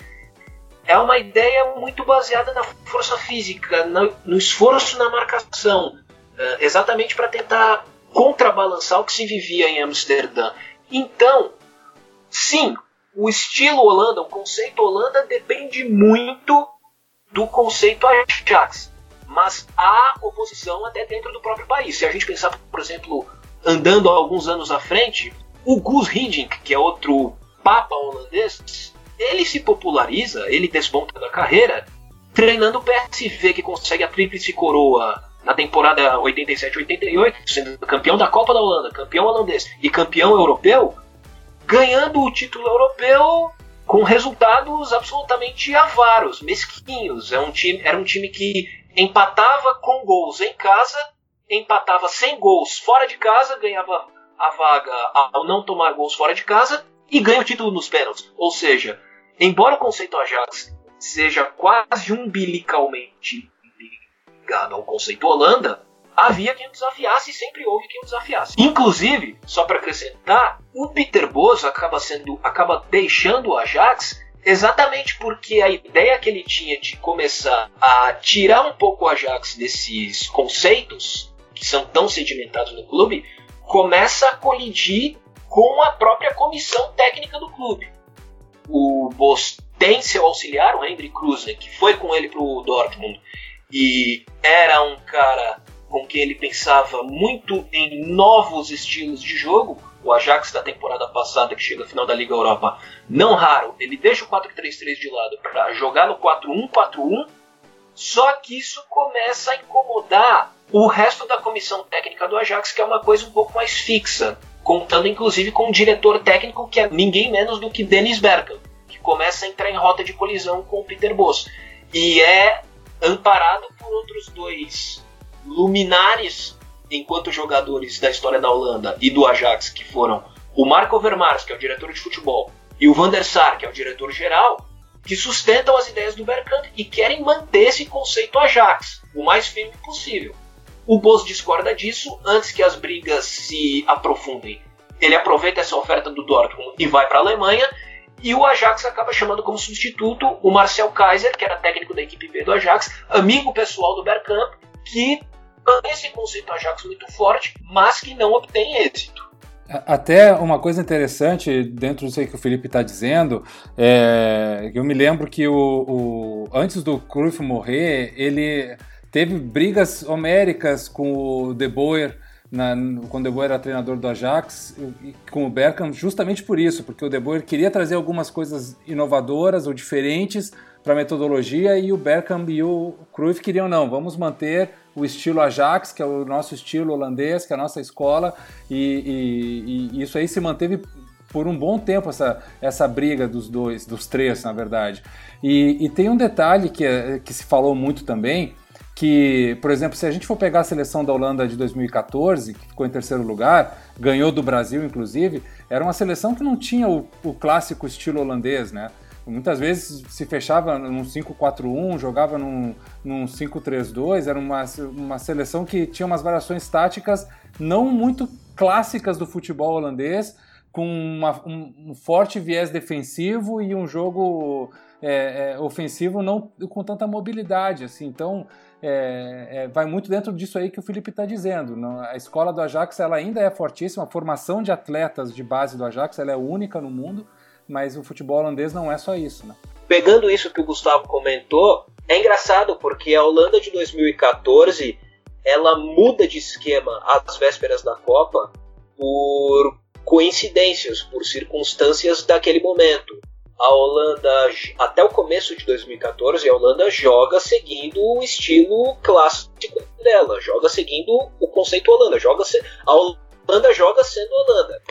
É uma ideia muito baseada na força física, no, esforço na marcação, uh, exatamente para tentar contrabalançar o que se vivia em Amsterdã. Então, sim, o estilo Holanda, o conceito Holanda depende muito do conceito Ajax. Mas há oposição até dentro do próprio país. Se a gente pensar, por exemplo, andando alguns anos à frente, o Gus Hiddink, que é outro papa holandês, ele se populariza, ele desponta da carreira, treinando o PSV, que consegue a tríplice coroa na temporada 87-88, sendo campeão da Copa da Holanda, campeão holandês e campeão europeu, ganhando o título europeu com resultados absolutamente avaros, mesquinhos. É um time, era um time que empatava com gols em casa, empatava sem gols fora de casa, ganhava a vaga ao não tomar gols fora de casa e ganha o título nos pênaltis. Ou seja, embora o conceito Ajax seja quase umbilicalmente ligado ao conceito Holanda, havia quem o desafiasse e sempre houve quem o desafiasse. Inclusive, só para acrescentar, o Peter Bosz acaba sendo, acaba deixando o Ajax exatamente porque a ideia que ele tinha de começar a tirar um pouco o Ajax desses conceitos que são tão sedimentados no clube começa a colidir com a própria comissão técnica do clube. O Bosz tem seu auxiliar, o Henry Krusen, que foi com ele para o Dortmund e era um cara com quem ele pensava muito em novos estilos de jogo. O Ajax da temporada passada, que chega à final da Liga Europa, não raro, ele deixa o 4-3-3 de lado para jogar no 4-1-4-1. Só que isso começa a incomodar o resto da comissão técnica do Ajax, que é uma coisa um pouco mais fixa, contando inclusive com um diretor técnico que é ninguém menos do que Dennis Bergkamp, que começa a entrar em rota de colisão com o Peter Bosz. E é amparado por outros dois luminares enquanto jogadores da história da Holanda e do Ajax, que foram o Marco Overmars, que é o diretor de futebol, e o Van der Sar, que é o diretor geral, que sustentam as ideias do Bergkamp e querem manter esse conceito Ajax o mais firme possível. O Bosz discorda disso antes que as brigas se aprofundem. Ele aproveita essa oferta do Dortmund e vai para a Alemanha. E o Ajax acaba chamando como substituto o Marcel Kaiser, que era técnico da equipe B do Ajax, amigo pessoal do Bergkamp, que tem esse conceito Ajax muito forte, mas que não obtém êxito. Até uma coisa interessante dentro aí que o Felipe está dizendo, é, eu me lembro que o, o, antes do Cruyff morrer, ele teve brigas homéricas com o De Boer, na, quando o De Boer era treinador do Ajax, e com o Bergkamp, justamente por isso, porque o De Boer queria trazer algumas coisas inovadoras ou diferentes para a metodologia e o Bergkamp e o Cruyff queriam não, vamos manter o estilo Ajax, que é o nosso estilo holandês, que é a nossa escola, e, e, e isso aí se manteve por um bom tempo essa, essa briga dos dois, dos três, na verdade. E, e tem um detalhe que, é, que se falou muito também, que, por exemplo, se a gente for pegar a seleção da Holanda de 2014, que ficou em terceiro lugar, ganhou do Brasil, inclusive, era uma seleção que não tinha o, o clássico estilo holandês, né? Muitas vezes se fechava num 5-4-1, jogava num, num 5-3-2, era uma, uma seleção que tinha umas variações táticas não muito clássicas do futebol holandês, com uma, um, um, forte viés defensivo e um jogo é, é, ofensivo não com tanta mobilidade. Assim. Então, é, é vai muito dentro disso aí que o Felipe está dizendo. A escola do Ajax ela ainda é fortíssima, a formação de atletas de base do Ajax ela é única no mundo mas o futebol holandês não é só isso, né? Pegando isso que o Gustavo comentou, é engraçado porque a Holanda de 2014 ela muda de esquema às vésperas da Copa por coincidências, por circunstâncias daquele momento. A Holanda, até o começo de 2014, a Holanda joga seguindo o estilo clássico dela, joga seguindo o conceito Holanda, joga a Holanda joga sendo Holanda.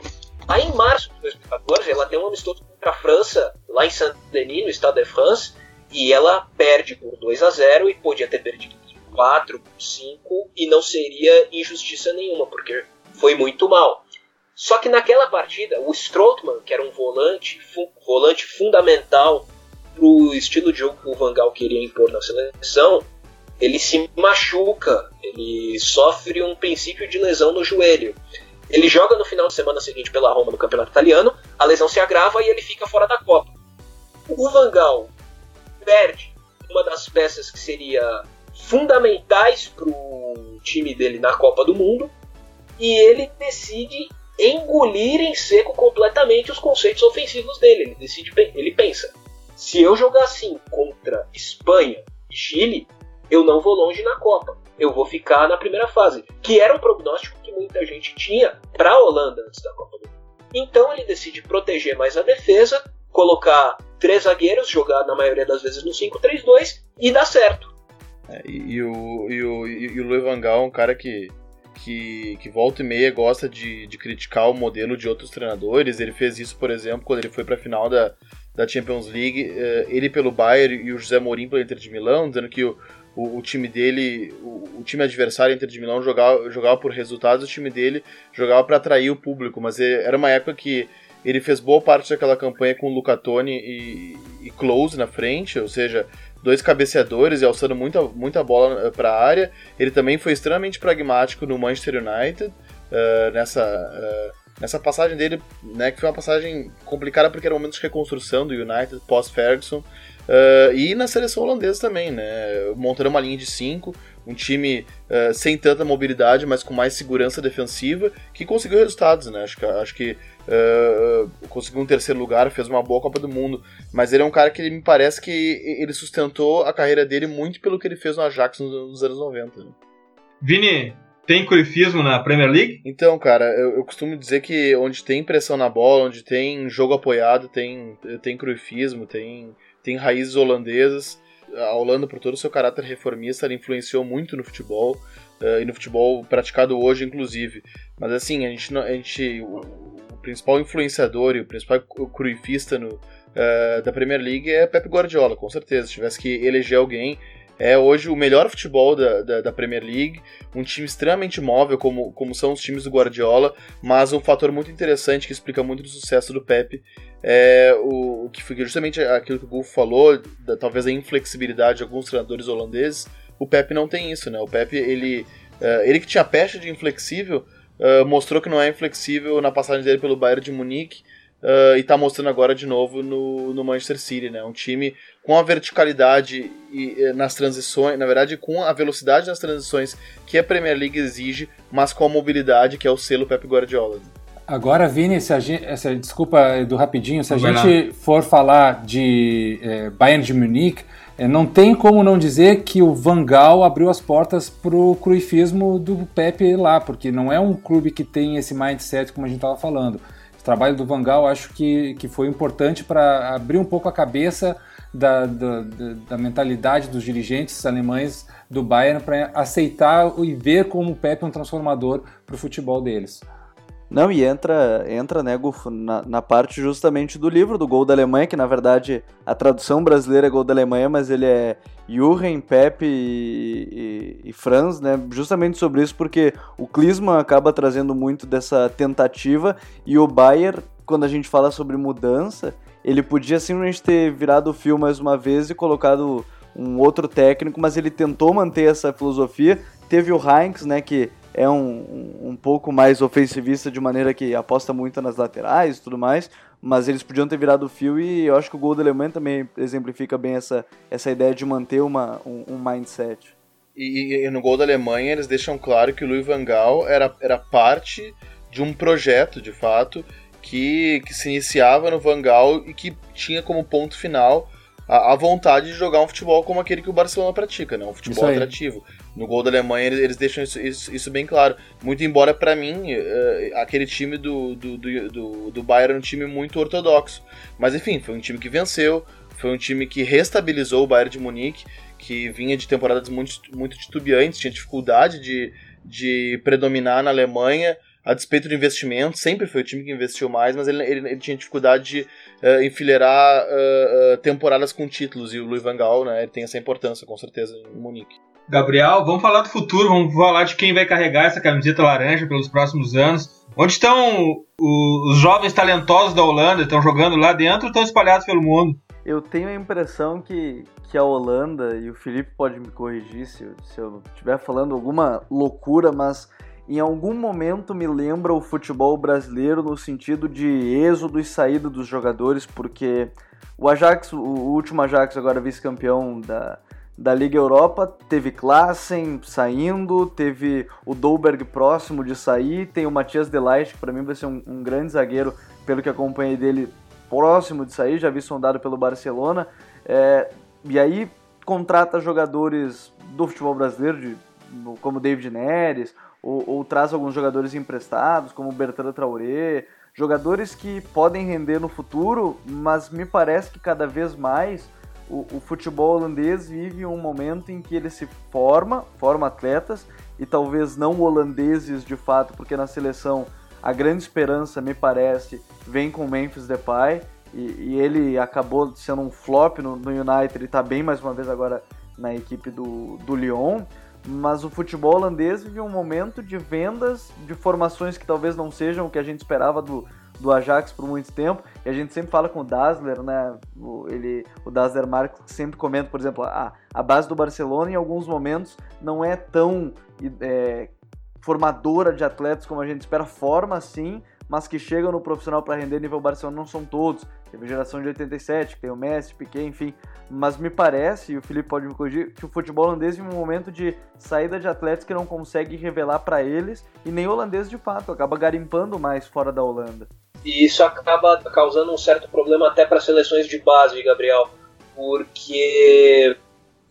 Aí em março de 2014, ela tem um amistoso contra a França, lá em Saint-Denis, no Estado de France, e ela perde por 2 a 0 e podia ter perdido por 4, por 5, e não seria injustiça nenhuma, porque foi muito mal. Só que naquela partida, o Strootman, que era um volante, fu volante fundamental para o estilo de jogo que o Van Gaal queria impor na seleção, ele se machuca, ele sofre um princípio de lesão no joelho. Ele joga no final de semana seguinte pela Roma no Campeonato Italiano, a lesão se agrava e ele fica fora da Copa. O Van Gaal perde uma das peças que seria fundamentais para o time dele na Copa do Mundo e ele decide engolir em seco completamente os conceitos ofensivos dele. Ele decide, ele pensa: se eu jogar assim contra Espanha e Chile, eu não vou longe na Copa. Eu vou ficar na primeira fase, que era o prognóstico que muita gente tinha para a Holanda antes da Copa do Mundo. Então ele decide proteger mais a defesa, colocar três zagueiros, jogar na maioria das vezes no 5-3-2 e dá certo. É, e, o, e, o, e o é um cara que, que, que volta e meia gosta de, de criticar o modelo de outros treinadores. Ele fez isso, por exemplo, quando ele foi para a final da, da Champions League, eh, ele pelo Bayern e o José Mourinho pelo Inter de Milão, dizendo que o, o, o time dele, o, o, time adversário Inter de Milão jogava, jogava por resultados, o time dele jogava para atrair o público, mas eh, era uma época que ele fez boa parte daquela campanha com o Luca Toni e, e Close na frente, ou seja, dois cabeceadores e alçando muita, muita bola eh, para a área. Ele também foi extremamente pragmático no Manchester United, uh, nessa, uh, nessa passagem dele, né, que foi uma passagem complicada porque era um momento de reconstrução do United pós-Ferguson. Uh, e na seleção holandesa também, né? Montando uma linha de cinco, um time uh, sem tanta mobilidade, mas com mais segurança defensiva, que conseguiu resultados, né? Acho que, acho que uh, conseguiu um terceiro lugar, fez uma boa Copa do Mundo, mas ele é um cara que ele, me parece que ele sustentou a carreira dele muito pelo que ele fez no Ajax nos, nos anos 90. Né? Vini, tem curifismo na Premier League? Então, cara, eu, eu, costumo dizer que onde tem pressão na bola, onde tem jogo apoiado, tem, tem curifismo, tem tem raízes holandesas. A Holanda, por todo o seu caráter reformista, ela influenciou muito no futebol, uh, e no futebol praticado hoje, inclusive. Mas assim, a gente, a gente o, o principal influenciador e o principal cruifista no, uh, da Premier League é Pep Guardiola, com certeza. Se tivesse que eleger alguém, é hoje o melhor futebol da, da, da, Premier League, um time extremamente móvel, como, como são os times do Guardiola, mas um fator muito interessante que explica muito do sucesso do Pep é o, o que foi justamente aquilo que o Gulf falou, da, talvez a inflexibilidade de alguns treinadores holandeses. O Pep não tem isso, né? O Pep, ele, uh, ele que tinha pecha de inflexível, uh, mostrou que não é inflexível na passagem dele pelo Bayern de Munique, Uh, e está mostrando agora de novo no, no Manchester City, né? Um time com a verticalidade e, e, nas transições, na verdade, com a velocidade nas transições que a Premier League exige, mas com a mobilidade que é o selo Pep Guardiola. Agora, Vini, se a gente, essa, desculpa do rapidinho, se a gente for falar de é, Bayern de Munique, é, não tem como não dizer que o Van Gaal abriu as portas para o cruifismo do Pepe lá, porque não é um clube que tem esse mindset como a gente estava falando trabalho do Van Gaal acho que, que foi importante para abrir um pouco a cabeça da, da, da, mentalidade dos dirigentes alemães do Bayern para aceitar e ver como o Pepe é um transformador para o futebol deles. Não, e entra, entra né, Gufo, na, na, parte justamente do livro do Gol da Alemanha, que na verdade a tradução brasileira é Gol da Alemanha, mas ele é Jürgen, Pepe e, e, e, Franz, né? Justamente sobre isso, porque o Klinsmann acaba trazendo muito dessa tentativa e o Bayer, quando a gente fala sobre mudança, ele podia simplesmente ter virado o fio mais uma vez e colocado um outro técnico, mas ele tentou manter essa filosofia. Teve o Heinz, né, que é um, um pouco mais ofensivista de maneira que aposta muito nas laterais e tudo mais, mas eles podiam ter virado o fio e eu acho que o gol da Alemanha também exemplifica bem essa, essa ideia de manter uma, um, um mindset. E, e, no gol da Alemanha eles deixam claro que o Louis van Gaal era, era parte de um projeto, de fato, que, que se iniciava no Van Gaal e que tinha como ponto final a, a vontade de jogar um futebol como aquele que o Barcelona pratica, né? um futebol atrativo no gol da Alemanha eles, eles deixam isso, isso, isso, bem claro. Muito embora, para mim, uh, aquele time do, do, do, do, do Bayern era um time muito ortodoxo. Mas enfim, foi um time que venceu, foi um time que restabilizou o Bayern de Munique, que vinha de temporadas muito, muito titubeantes, tinha dificuldade de, de predominar na Alemanha, a despeito do investimento, sempre foi o time que investiu mais, mas ele, ele, ele tinha dificuldade de uh, enfileirar uh, uh, temporadas com títulos, e o Louis van Gaal né, tem essa importância, com certeza, em Munique. Gabriel, vamos falar do futuro, vamos falar de quem vai carregar essa camiseta laranja pelos próximos anos. Onde estão os jovens talentosos da Holanda? Estão jogando lá dentro ou estão espalhados pelo mundo? Eu tenho a impressão que, que a Holanda, e o Felipe pode me corrigir se, se eu estiver falando alguma loucura, mas em algum momento me lembra o futebol brasileiro no sentido de êxodo e saída dos jogadores, porque o Ajax, o último Ajax agora vice-campeão da, da Liga Europa, teve Klassen saindo, teve o Dolberg próximo de sair, tem o Matias Delight, que para mim vai ser um, um, grande zagueiro, pelo que acompanhei dele, próximo de sair, já vi sondado pelo Barcelona. É, e aí, contrata jogadores do futebol brasileiro, de, como David Neres, ou, ou, traz alguns jogadores emprestados, como Bertrand Traoré, jogadores que podem render no futuro, mas me parece que cada vez mais o, o, futebol holandês vive um momento em que ele se forma, forma atletas, e talvez não holandeses de fato, porque na seleção a grande esperança, me parece, vem com o Memphis Depay, e, e ele acabou sendo um flop no, no United, ele está bem mais uma vez agora na equipe do, do Lyon, mas o futebol holandês vive um momento de vendas de formações que talvez não sejam o que a gente esperava do, do Ajax por muito tempo, e a gente sempre fala com o Dassler, né? O, ele, o Dassler Marques sempre comenta, por exemplo, a, a base do Barcelona em alguns momentos não é tão é, formadora de atletas como a gente espera, forma sim, mas que chegam no profissional para render nível Barcelona não são todos. Teve a geração de 87, que tem o Messi, Piquet, enfim. Mas me parece, e o Felipe pode me corrigir, que o futebol holandês vive um momento de saída de atletas que não consegue revelar para eles, e nem holandês de fato, acaba garimpando mais fora da Holanda. E isso acaba causando um certo problema até para seleções de base, Gabriel, porque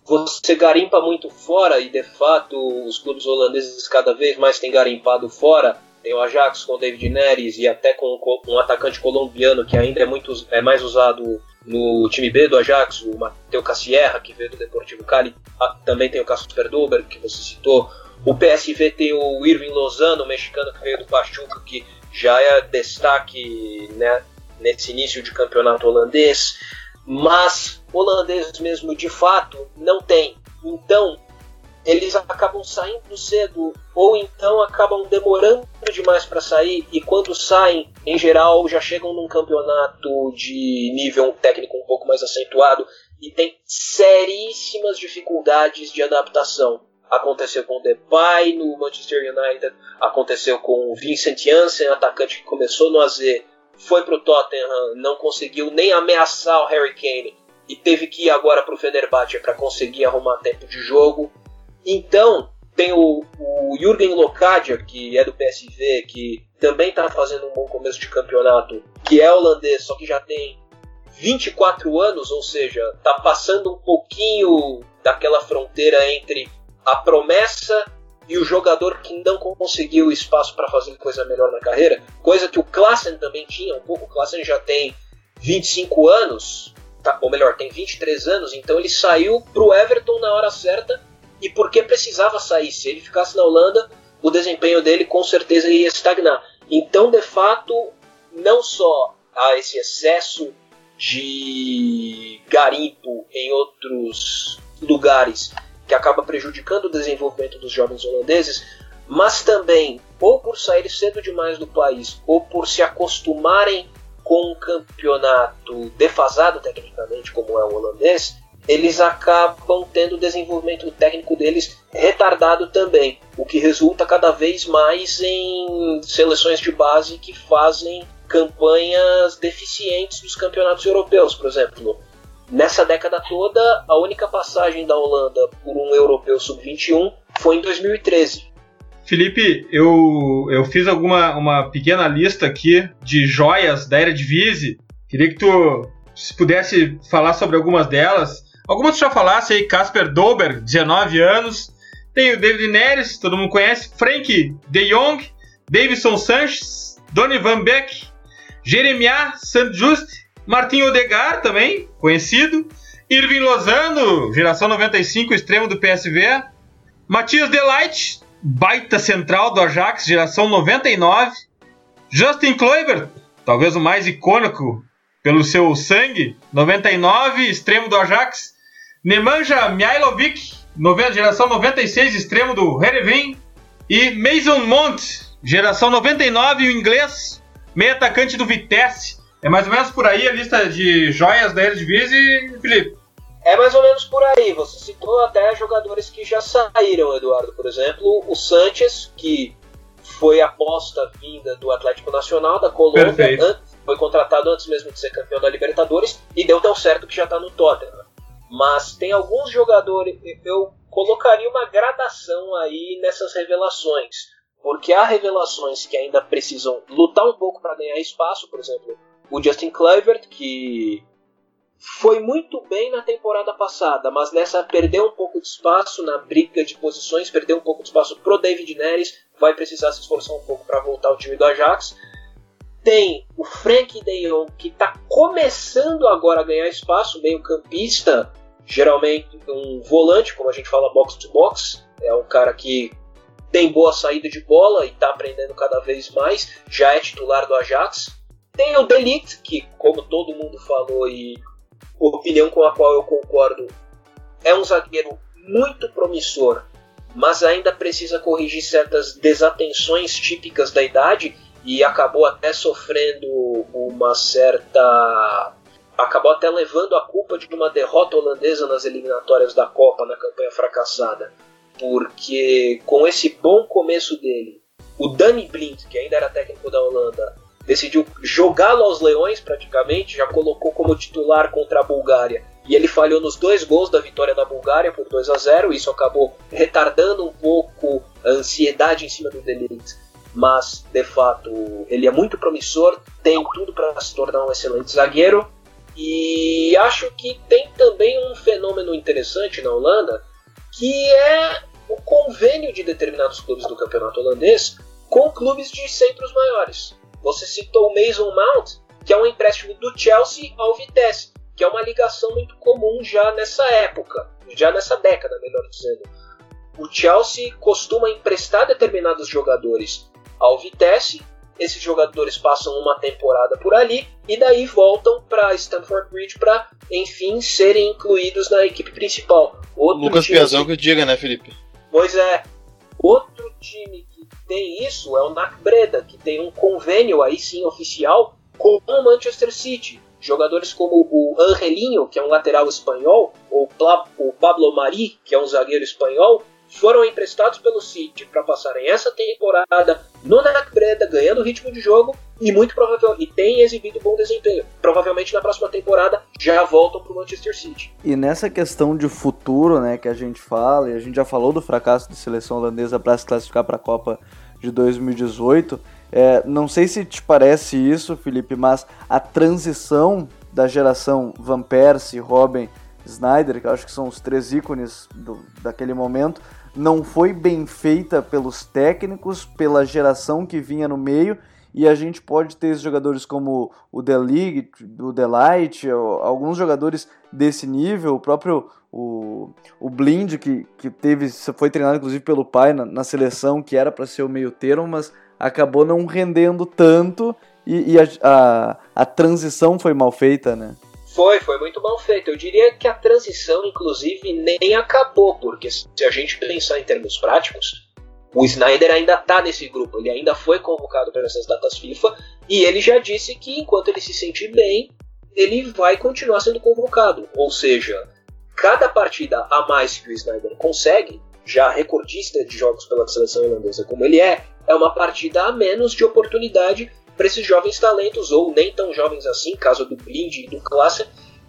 você garimpa muito fora e de fato os clubes holandeses cada vez mais têm garimpado fora. Tem o Ajax com o David Neres e até com um atacante colombiano que ainda é muito é mais usado no time B do Ajax, o Mateo Cassierra, que veio do Deportivo Cali. Ah, também tem o Casper Dober, que você citou. O PSV tem o Irving Lozano, mexicano que veio do Pachuca, que já é destaque né, nesse início de campeonato holandês, mas holandês mesmo de fato não tem. Então eles acabam saindo cedo ou então acabam demorando demais para sair e quando saem, em geral, já chegam num campeonato de nível técnico um pouco mais acentuado e tem seríssimas dificuldades de adaptação. Aconteceu com o Depay no Manchester United, aconteceu com o Vincent Janssen, atacante que começou no AZ, foi para o Tottenham, não conseguiu nem ameaçar o Harry Kane e teve que ir agora para o Fenerbahçe para conseguir arrumar tempo de jogo. Então, tem o, o Jürgen Locadia, que é do PSV, que também está fazendo um bom começo de campeonato, que é holandês, só que já tem 24 anos, ou seja, está passando um pouquinho daquela fronteira entre a promessa e o jogador que não conseguiu espaço para fazer coisa melhor na carreira, coisa que o Klassen também tinha um pouco. O Klassen já tem 25 anos, tá, ou melhor, tem 23 anos, então ele saiu para o Everton na hora certa e porque precisava sair. Se ele ficasse na Holanda, o desempenho dele com certeza ia estagnar. Então, de fato, não só há esse excesso de garimpo em outros lugares que acaba prejudicando o desenvolvimento dos jovens holandeses, mas também ou por sair cedo demais do país ou por se acostumarem com um campeonato defasado tecnicamente, como é o holandês, eles acabam tendo o desenvolvimento técnico deles retardado também, o que resulta cada vez mais em seleções de base que fazem campanhas deficientes dos campeonatos europeus, por exemplo. Nessa década toda, a única passagem da Holanda por um europeu sub-21 foi em 2013. Felipe, eu, eu fiz alguma uma pequena lista aqui de joias da era de Vise. Queria que tu se pudesse falar sobre algumas delas. Algumas tu já falasse aí, Casper Dober, 19 anos. Tem o David Neres, todo mundo conhece. Frank de Jong, Davidson Sanches, Donny Van Beek, Jeremiah Just Martin Odegar também, conhecido. Irving Lozano, geração 95, extremo do PSV. Matias Delight, baita central do Ajax, geração 99. Justin Kluivert, talvez o mais icônico pelo seu sangue, 99, extremo do Ajax. Nemanja Mihailovic, geração 96, extremo do Heerenveen. E Mason Mount, geração 99, o inglês, meio atacante do Vitesse. É mais ou menos por aí a lista de joias da Eredivisie, Felipe? É mais ou menos por aí. Você citou até jogadores que já saíram, Eduardo. Por exemplo, o Sanches, que foi aposta vinda do Atlético Nacional da Colômbia, antes, foi contratado antes mesmo de ser campeão da Libertadores e deu tão certo que já está no Tottenham. Mas tem alguns jogadores, eu colocaria uma gradação aí nessas revelações, porque há revelações que ainda precisam lutar um pouco para ganhar espaço, por exemplo, o Justin Kluivert, que foi muito bem na temporada passada, mas nessa perdeu um pouco de espaço na briga de posições, perdeu um pouco de espaço pro David Neres, vai precisar se esforçar um pouco para voltar ao time do Ajax. Tem o Frank De Jong, que está começando agora a ganhar espaço, meio campista, geralmente um volante, como a gente fala box to box, é um cara que tem boa saída de bola e está aprendendo cada vez mais, já é titular do Ajax. Tem o Delict, que como todo mundo falou e opinião com a qual eu concordo, é um zagueiro muito promissor, mas ainda precisa corrigir certas desatenções típicas da idade e acabou até sofrendo uma certa acabou até levando a culpa de uma derrota holandesa nas eliminatórias da Copa na campanha fracassada, porque com esse bom começo dele, o Danny Blind, que ainda era técnico da Holanda, decidiu jogá-lo aos leões praticamente, já colocou como titular contra a Bulgária. E ele falhou nos dois gols da vitória da Bulgária por 2 a 0 isso acabou retardando um pouco a ansiedade em cima do Delite. Mas, de fato, ele é muito promissor, tem tudo para se tornar um excelente zagueiro. E acho que tem também um fenômeno interessante na Holanda, que é o convênio de determinados clubes do campeonato holandês com clubes de centros maiores. Você citou o Mason Mount, que é um empréstimo do Chelsea ao Vitesse, que é uma ligação muito comum já nessa época, já nessa década, melhor dizendo. O Chelsea costuma emprestar determinados jogadores ao Vitesse, esses jogadores passam uma temporada por ali e daí voltam para Stamford Bridge para, enfim, serem incluídos na equipe principal. Outro Lucas Piazão que diga, né, Felipe? Pois é. Outro time tem isso é o NAC Breda, que tem um convênio aí sim oficial com o Manchester City. Jogadores como o Angelinho, que é um lateral espanhol, ou o Pablo Mari, que é um zagueiro espanhol, foram emprestados pelo City para passarem essa temporada no NAC Breda, ganhando ritmo de jogo e muito provável e tem exibido bom desempenho. Provavelmente na próxima temporada já voltam para o Manchester City. E nessa questão de futuro, né, que a gente fala, e a gente já falou do fracasso da seleção holandesa para se classificar para a Copa de 2018. É, não sei se te parece isso, Felipe, mas a transição da geração Van Persie, Robin, Snyder, que eu acho que são os três ícones do, daquele momento, não foi bem feita pelos técnicos, pela geração que vinha no meio, e a gente pode ter jogadores como o League, o Delight, alguns jogadores desse nível, o próprio o, o Blind, que, que teve, foi treinado inclusive pelo pai na, na seleção, que era para ser o meio termo, mas acabou não rendendo tanto e, e a, a, a, transição foi mal feita, né? Foi, foi muito mal feita. Eu diria que a transição, inclusive, nem acabou, porque se a gente pensar em termos práticos, o Snyder ainda está nesse grupo, ele ainda foi convocado para essas datas FIFA e ele já disse que enquanto ele se sentir bem, ele vai continuar sendo convocado. Ou seja, cada partida a mais que o Snyder consegue, já recordista de jogos pela seleção holandesa como ele é, é uma partida a menos de oportunidade para esses jovens talentos, ou nem tão jovens assim, caso do Blind e do Classe,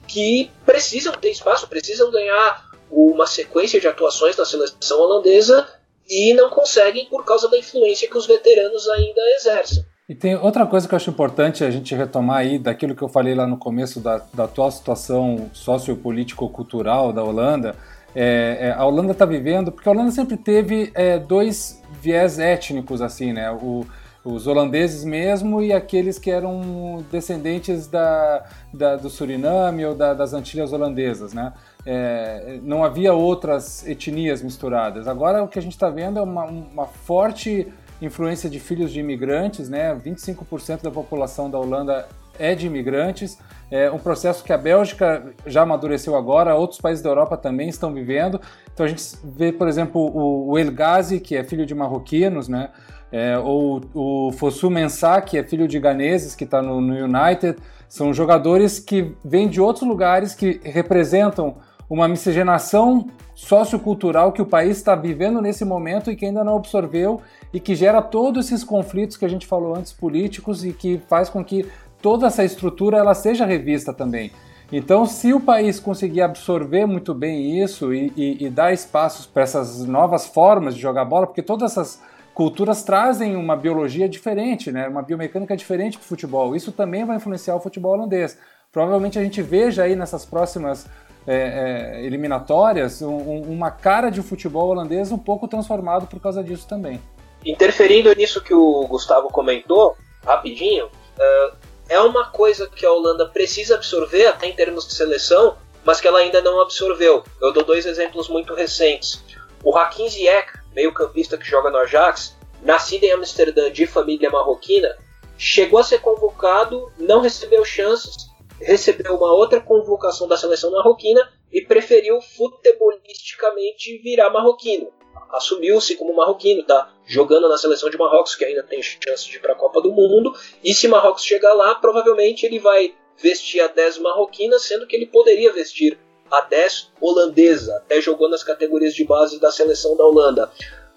que precisam ter espaço, precisam ganhar uma sequência de atuações na seleção holandesa e não conseguem por causa da influência que os veteranos ainda exercem. E tem outra coisa que eu acho importante a gente retomar aí, daquilo que eu falei lá no começo da, da atual situação sociopolítico-cultural da Holanda. É, é, a Holanda está vivendo, porque a Holanda sempre teve é, dois viés étnicos, assim, né? O, os holandeses mesmo e aqueles que eram descendentes da, da do Suriname ou da, das Antilhas holandesas, né? É, não havia outras etnias misturadas. Agora o que a gente está vendo é uma, uma forte influência de filhos de imigrantes, né? 25% da população da Holanda é de imigrantes. É um processo que a Bélgica já amadureceu agora, outros países da Europa também estão vivendo. Então a gente vê, por exemplo, o, o El Ghazi, que é filho de marroquinos, né? É, ou o Fosu Mensah, que é filho de ganeses, que está no, no United. São jogadores que vêm de outros lugares que representam uma miscigenação sociocultural que o país está vivendo nesse momento e que ainda não absorveu e que gera todos esses conflitos que a gente falou antes políticos e que faz com que toda essa estrutura ela seja revista também. Então, se o país conseguir absorver muito bem isso e, e, e dar espaços para essas novas formas de jogar bola, porque todas essas culturas trazem uma biologia diferente, né? uma biomecânica diferente para o futebol. Isso também vai influenciar o futebol holandês. provavelmente a gente veja aí nessas próximas é, é, eliminatórias um, uma cara de futebol holandês um pouco transformado por causa disso também. Interferindo nisso que o Gustavo comentou, rapidinho, uh, é uma coisa que a Holanda precisa absorver, até em termos de seleção, mas que ela ainda não absorveu. Eu dou dois exemplos muito recentes. O Hakim Ziyech, meio-campista que joga no Ajax, nascido em Amsterdã de família marroquina, chegou a ser convocado, não recebeu chances, recebeu uma outra convocação da seleção marroquina e preferiu futebolisticamente virar marroquino. Assumiu-se como marroquino, tá jogando na seleção de Marrocos, que ainda tem chance de ir para a Copa do Mundo. E se Marrocos chegar lá, provavelmente ele vai vestir a 10 marroquina, sendo que ele poderia vestir a 10 holandesa. Até jogou nas categorias de base da seleção da Holanda.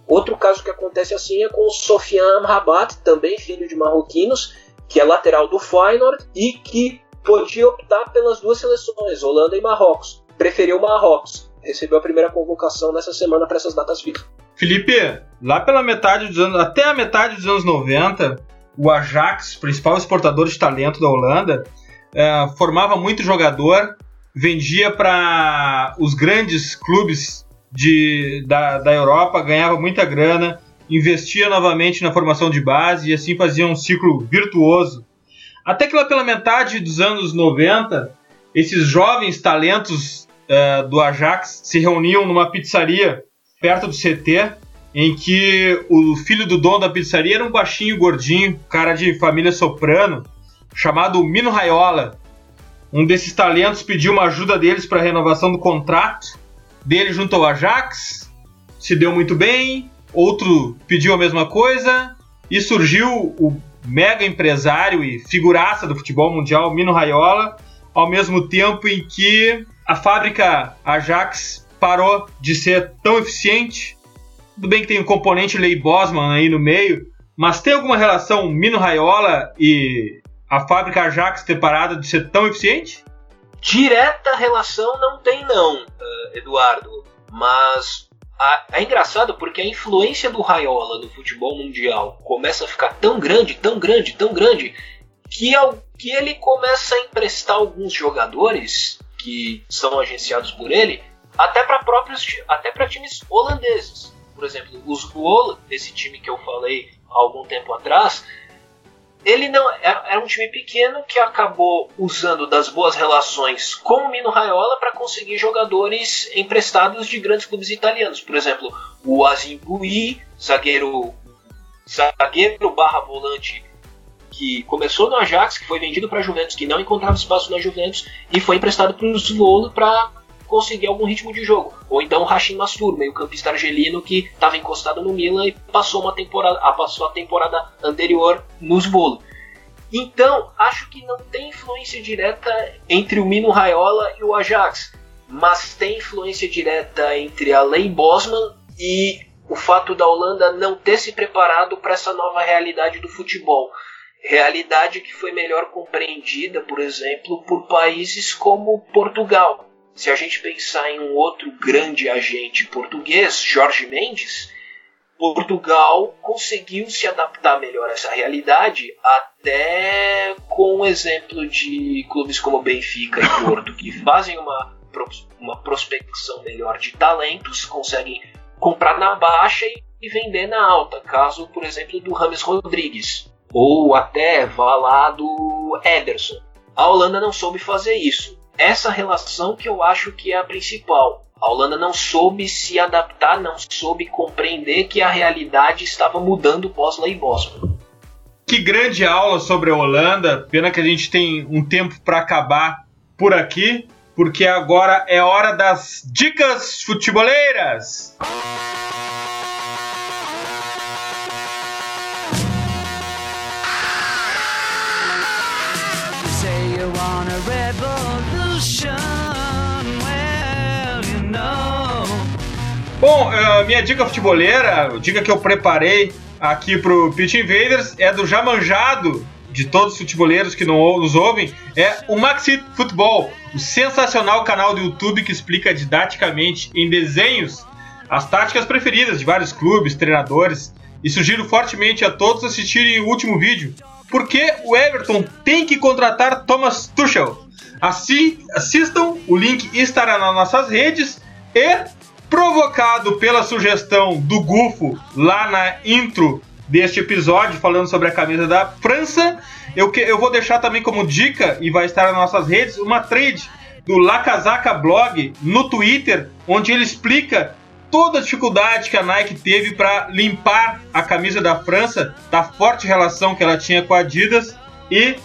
Outro caso que acontece assim é com o Sofiane Amrabat, também filho de marroquinos, que é lateral do Feyenoord e que podia optar pelas duas seleções, Holanda e Marrocos. Preferiu Marrocos. Recebeu a primeira convocação nessa semana para essas datas FIFA. Felipe, lá pela metade dos anos, até a metade dos anos 90, o Ajax, principal exportador de talento da Holanda, é, formava muito jogador, vendia para os grandes clubes de, da, da Europa, ganhava muita grana, investia novamente na formação de base e assim fazia um ciclo virtuoso até que lá pela metade dos anos 90, esses jovens talentos uh, do Ajax se reuniam numa pizzaria perto do CT, em que o filho do dono da pizzaria era um baixinho gordinho, cara de família soprano, chamado Mino Raiola. Um desses talentos pediu uma ajuda deles para a renovação do contrato dele junto ao Ajax, se deu muito bem. Outro pediu a mesma coisa e surgiu o mega empresário e figuraça do futebol mundial, Mino Raiola, ao mesmo tempo em que a fábrica Ajax parou de ser tão eficiente. Tudo bem que tem um componente Lei Bosman aí no meio, mas tem alguma relação Mino Raiola e a fábrica Ajax ter parado de ser tão eficiente? Direta relação não tem não, eh, Eduardo, mas é engraçado porque a influência do Raiola no futebol mundial começa a ficar tão grande, tão grande, tão grande, que, que ele começa a emprestar alguns jogadores que são agenciados por ele até para próprios até para times holandeses. Por exemplo, os Zwolle, esse time que eu falei há algum tempo atrás, ele não era, era, um time pequeno que acabou usando das boas relações com o Mino Raiola para conseguir jogadores emprestados de grandes clubes italianos. Por exemplo, o Azimbui, zagueiro zagueiro barra volante que começou no Ajax, que foi vendido para a Juventus, que não encontrava espaço na Juventus e foi emprestado para o Zwolle para conseguir algum ritmo de jogo. Ou então o Hashim Mastur, meio campista argelino que estava encostado no Milan e passou, uma temporada, ah, passou a temporada anterior nos bolos. Então, acho que não tem influência direta entre o Mino Raiola e o Ajax, mas tem influência direta entre a lei Bosman e o fato da Holanda não ter se preparado para essa nova realidade do futebol. Realidade que foi melhor compreendida, por exemplo, por países como Portugal, se a gente pensar em um outro grande agente português, Jorge Mendes, Portugal conseguiu se adaptar melhor a essa realidade, até com o exemplo de clubes como Benfica e Porto, que fazem uma, uma prospecção melhor de talentos, conseguem comprar na baixa e vender na alta. Caso, por exemplo, do Rames Rodrigues, ou até vá lá do Ederson. A Holanda não soube fazer isso essa relação que eu acho que é a principal. A Holanda não soube se adaptar, não soube compreender que a realidade estava mudando pós-Lei Bosman. Que grande aula sobre a Holanda. Pena que a gente tem um tempo para acabar por aqui, porque agora é hora das dicas futeboleiras. Say Bom, uh, minha dica futeboleira, dica que eu preparei aqui pro Pitch Invaders é do já manjado de todos os futeboleiros que não nos ouvem, é o Maxi Futebol, o sensacional canal do YouTube que explica didaticamente em desenhos as táticas preferidas de vários clubes, treinadores, e sugiro fortemente a todos assistirem o último vídeo. Porque o Everton tem que contratar Thomas Tuchel? Assi assistam, o link estará nas nossas redes e provocado pela sugestão do Gufo lá na intro deste episódio falando sobre a camisa da França, eu, que, eu vou deixar também como dica e vai estar nas nossas redes uma trade do La Casaca Blog no Twitter, onde ele explica toda a dificuldade que a Nike teve para limpar a camisa da França da forte relação que ela tinha com a Adidas e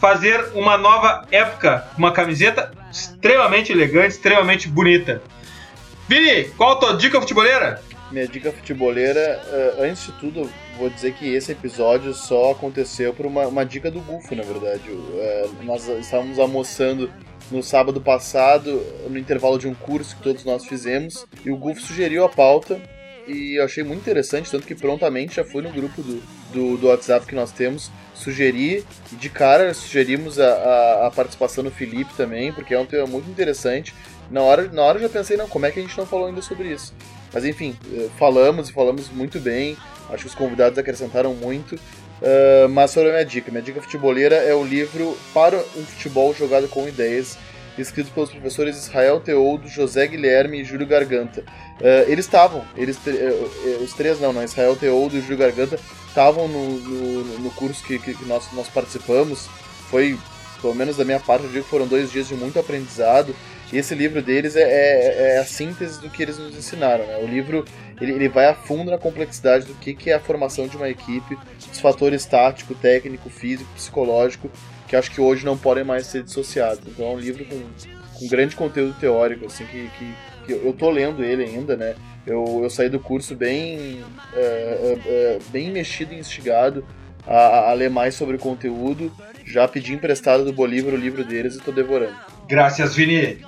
fazer uma nova época, uma camiseta extremamente elegante, extremamente bonita. Vini, qual a tua dica futeboleira? Minha dica futeboleira, uh, antes de tudo, vou dizer que esse episódio só aconteceu por uma, uma dica do Gufo, na verdade. Uh, nós estávamos almoçando no sábado passado, no intervalo de um curso que todos nós fizemos, e o Gufo sugeriu a pauta e eu achei muito interessante, tanto que prontamente já fui no grupo do, do, do WhatsApp que nós temos, sugeri, e de cara sugerimos a, a, a, participação do Felipe também, porque é um tema muito interessante. Na hora, na hora eu já pensei, não, como é que a gente não falou ainda sobre isso? Mas enfim, eh, falamos e falamos muito bem, acho que os convidados acrescentaram muito. Uh, mas sobre a minha dica, minha dica futeboleira é o livro Para um Futebol Jogado com Ideias, escrito pelos professores Israel Teodo, José Guilherme e Júlio Garganta. Uh, eles estavam, eles uh, os três não, não, Israel Teodo e Júlio Garganta estavam no, no, no, curso que, que, nós, nós participamos. Foi, pelo menos da minha parte, eu digo que foram dois dias de muito aprendizado. E esse livro deles é, é, é a síntese do que eles nos ensinaram. Né? O livro ele, ele vai a fundo na complexidade do que, que é a formação de uma equipe, dos fatores tático, técnico, físico, psicológico que acho que hoje não podem mais ser dissociados. Então é um livro com, com grande conteúdo teórico, assim, que, que, que eu tô lendo ele ainda, né? Eu, eu saí do curso bem, é, é, é, bem mexido e instigado a, a, ler mais sobre o conteúdo. Já pedi emprestado do Bolívar o livro deles e tô devorando. Graças, Vini.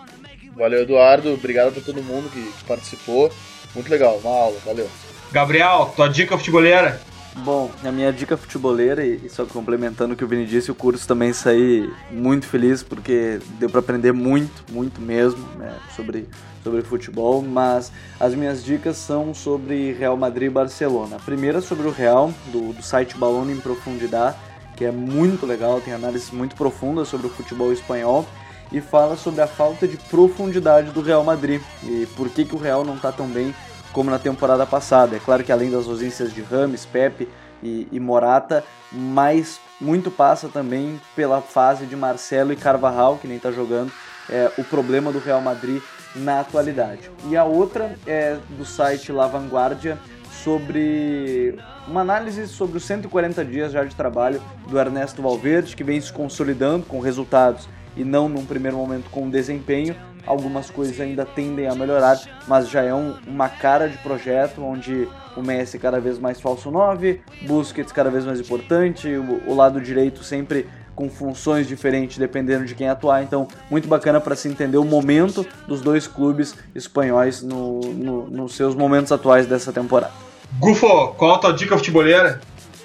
Valeu, Eduardo. Obrigado pra todo mundo que, que participou. Muito legal, uma aula. Valeu. Gabriel, tua dica futebolera? Bom, a minha dica futebolera, e só complementando o que o Vini disse, o curso também saí muito feliz porque deu para aprender muito, muito mesmo né, sobre, sobre futebol, mas as minhas dicas são sobre Real Madrid e Barcelona. A primeira sobre o Real, do, do site Balão em Profundidade, que é muito legal, tem análises muito profundas sobre o futebol espanhol e fala sobre a falta de profundidade do Real Madrid e por que, que o Real não está tão bem como na temporada passada. É claro que além das ausências de Rames, Pepe e, e Morata, mas muito passa também pela fase de Marcelo e Carvajal, que nem está jogando, é, o problema do Real Madrid na atualidade. E a outra é do site La Vanguardia sobre uma análise sobre os 140 dias já de trabalho do Ernesto Valverde, que vem se consolidando com resultados e não num primeiro momento com desempenho, algumas coisas ainda tendem a melhorar, mas já é um, uma cara de projeto onde o Messi cada vez mais falso 9, Busquets cada vez mais importante, o, o lado direito sempre com funções diferentes dependendo de quem atuar. Então, muito bacana para se entender o momento dos dois clubes espanhóis no, no, nos seus momentos atuais dessa temporada. Gufo, qual a tua dica futeboleira?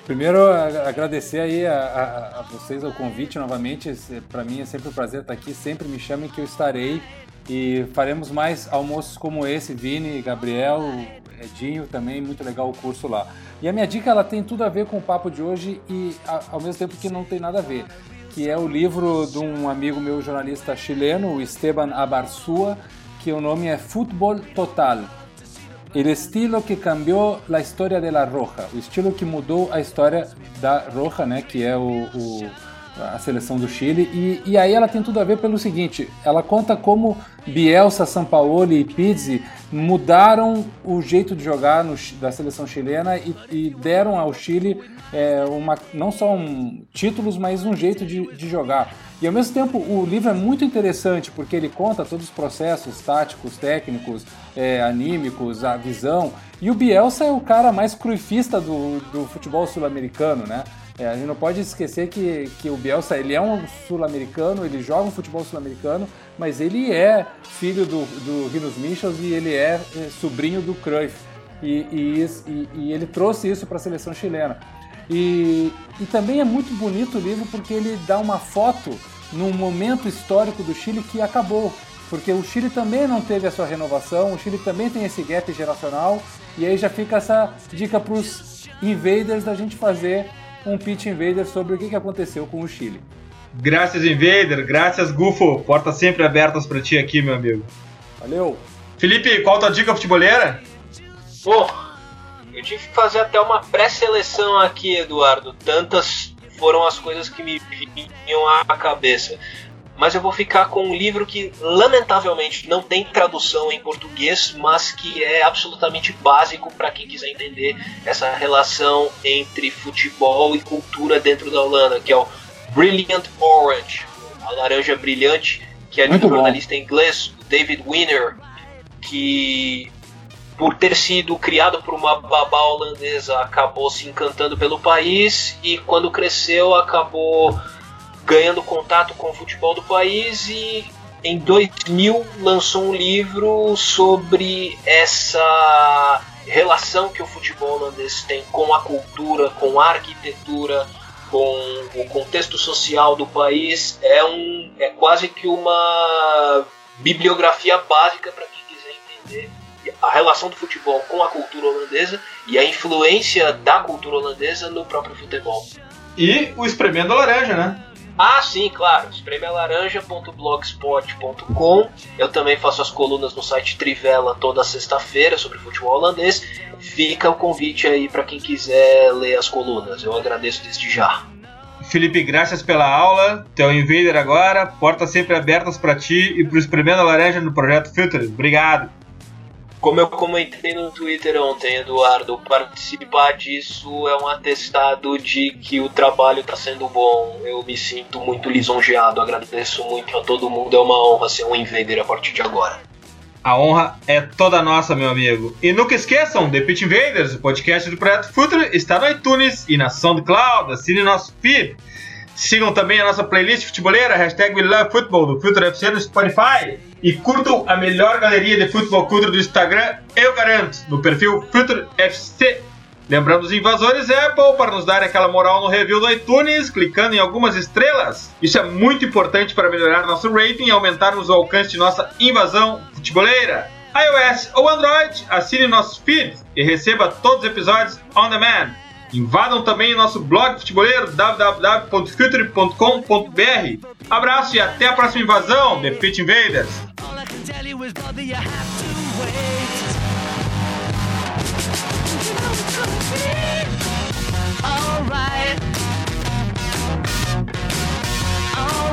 Primeiro, agradecer aí a, a, a vocês o convite novamente. Para mim é sempre um prazer estar aqui. Sempre me chamem que eu estarei. E faremos mais almoços como esse, Vini, Gabriel, Edinho, também muito legal o curso lá. E a minha dica ela tem tudo a ver com o papo de hoje e ao mesmo tempo que não tem nada a ver, que é o livro de um amigo meu jornalista chileno, o Esteban Abarzúa, que o nome é Futebol Total. O estilo que cambiou a história da Roja, o estilo que mudou a história da Roja, né, que é o, o a seleção do Chile. E, e aí ela tem tudo a ver pelo seguinte: ela conta como Bielsa, Sampaoli e Pizzi mudaram o jeito de jogar no, da seleção chilena e, e deram ao Chile é, uma, não só um, títulos, mas um jeito de, de jogar. E ao mesmo tempo o livro é muito interessante porque ele conta todos os processos táticos, técnicos, é, anímicos, a visão. E o Bielsa é o cara mais cruifista do, do futebol sul-americano, né? É, a gente não pode esquecer que, que o Bielsa ele é um sul-americano, ele joga um futebol sul-americano, mas ele é filho do, do Rinos Michels e ele é, é sobrinho do Cruyff. E, e, e, ele trouxe isso para a seleção chilena. E, e também é muito bonito o livro porque ele dá uma foto num momento histórico do Chile que acabou. Porque o Chile também não teve a sua renovação, o Chile também tem esse gap geracional, e aí já fica essa dica para os invaders da gente fazer um pitch invader sobre o que aconteceu com o Chile. Graças, Invader. Graças, Gufo. Portas sempre abertas pra ti aqui, meu amigo. Valeu. Felipe, qual tua dica futeboleira? Pô, eu tive que fazer até uma pré-seleção aqui, Eduardo. Tantas foram as coisas que me vinham à cabeça. Mas eu vou ficar com um livro que, lamentavelmente, não tem tradução em português, mas que é absolutamente básico para quem quiser entender essa relação entre futebol e cultura dentro da Holanda, que é o Brilliant Orange, a laranja brilhante, que é um Muito bom. jornalista inglês, David Winner, que por ter sido criado por uma babá holandesa acabou se encantando pelo país e quando cresceu acabou ganhando contato com o futebol do país e em 2000 lançou um livro sobre essa relação que o futebol holandês tem com a cultura, com a arquitetura, com o contexto social do país. É um é quase que uma bibliografia básica para quem quiser entender a relação do futebol com a cultura holandesa e a influência da cultura holandesa no próprio futebol. E o Espremendo a Laranja, né? Ah, sim, claro. espremealaranja.blogspot.com. Eu também faço as colunas no site Trivela toda sexta-feira sobre futebol holandês. Fica o convite aí para quem quiser ler as colunas. Eu agradeço desde já. Felipe, graças pela aula. Teu Invader agora. Portas sempre abertas pra ti e pro Espremendo a Laranja no Projeto Filters. Obrigado. Como eu comentei no Twitter ontem, Eduardo, participar disso é um atestado de que o trabalho está sendo bom. Eu me sinto muito lisonjeado, agradeço muito a todo mundo. É uma honra ser um Invader a partir de agora. A honra é toda nossa, meu amigo. E nunca esqueçam, The Pitch Invaders, o podcast do Projeto Future, está no iTunes e na SoundCloud. Assine nosso feed. Sigam também a nossa playlist futeboleira, hashtag WeLoveFootball, do Future FC no Spotify. E curtam a melhor galeria de futebol cultura do Instagram, eu garanto, no perfil Future FC. Lembrando os invasores Apple para nos dar aquela moral no review do iTunes, clicando em algumas estrelas. Isso é muito importante para melhorar nosso rating e aumentarmos o alcance de nossa invasão futeboleira. iOS ou Android, assine nossos feeds e receba todos os episódios on demand. Invadam também nosso blog futeboleiro www.future.com.br. Abraço e até a próxima invasão, The Pitch Invaders! All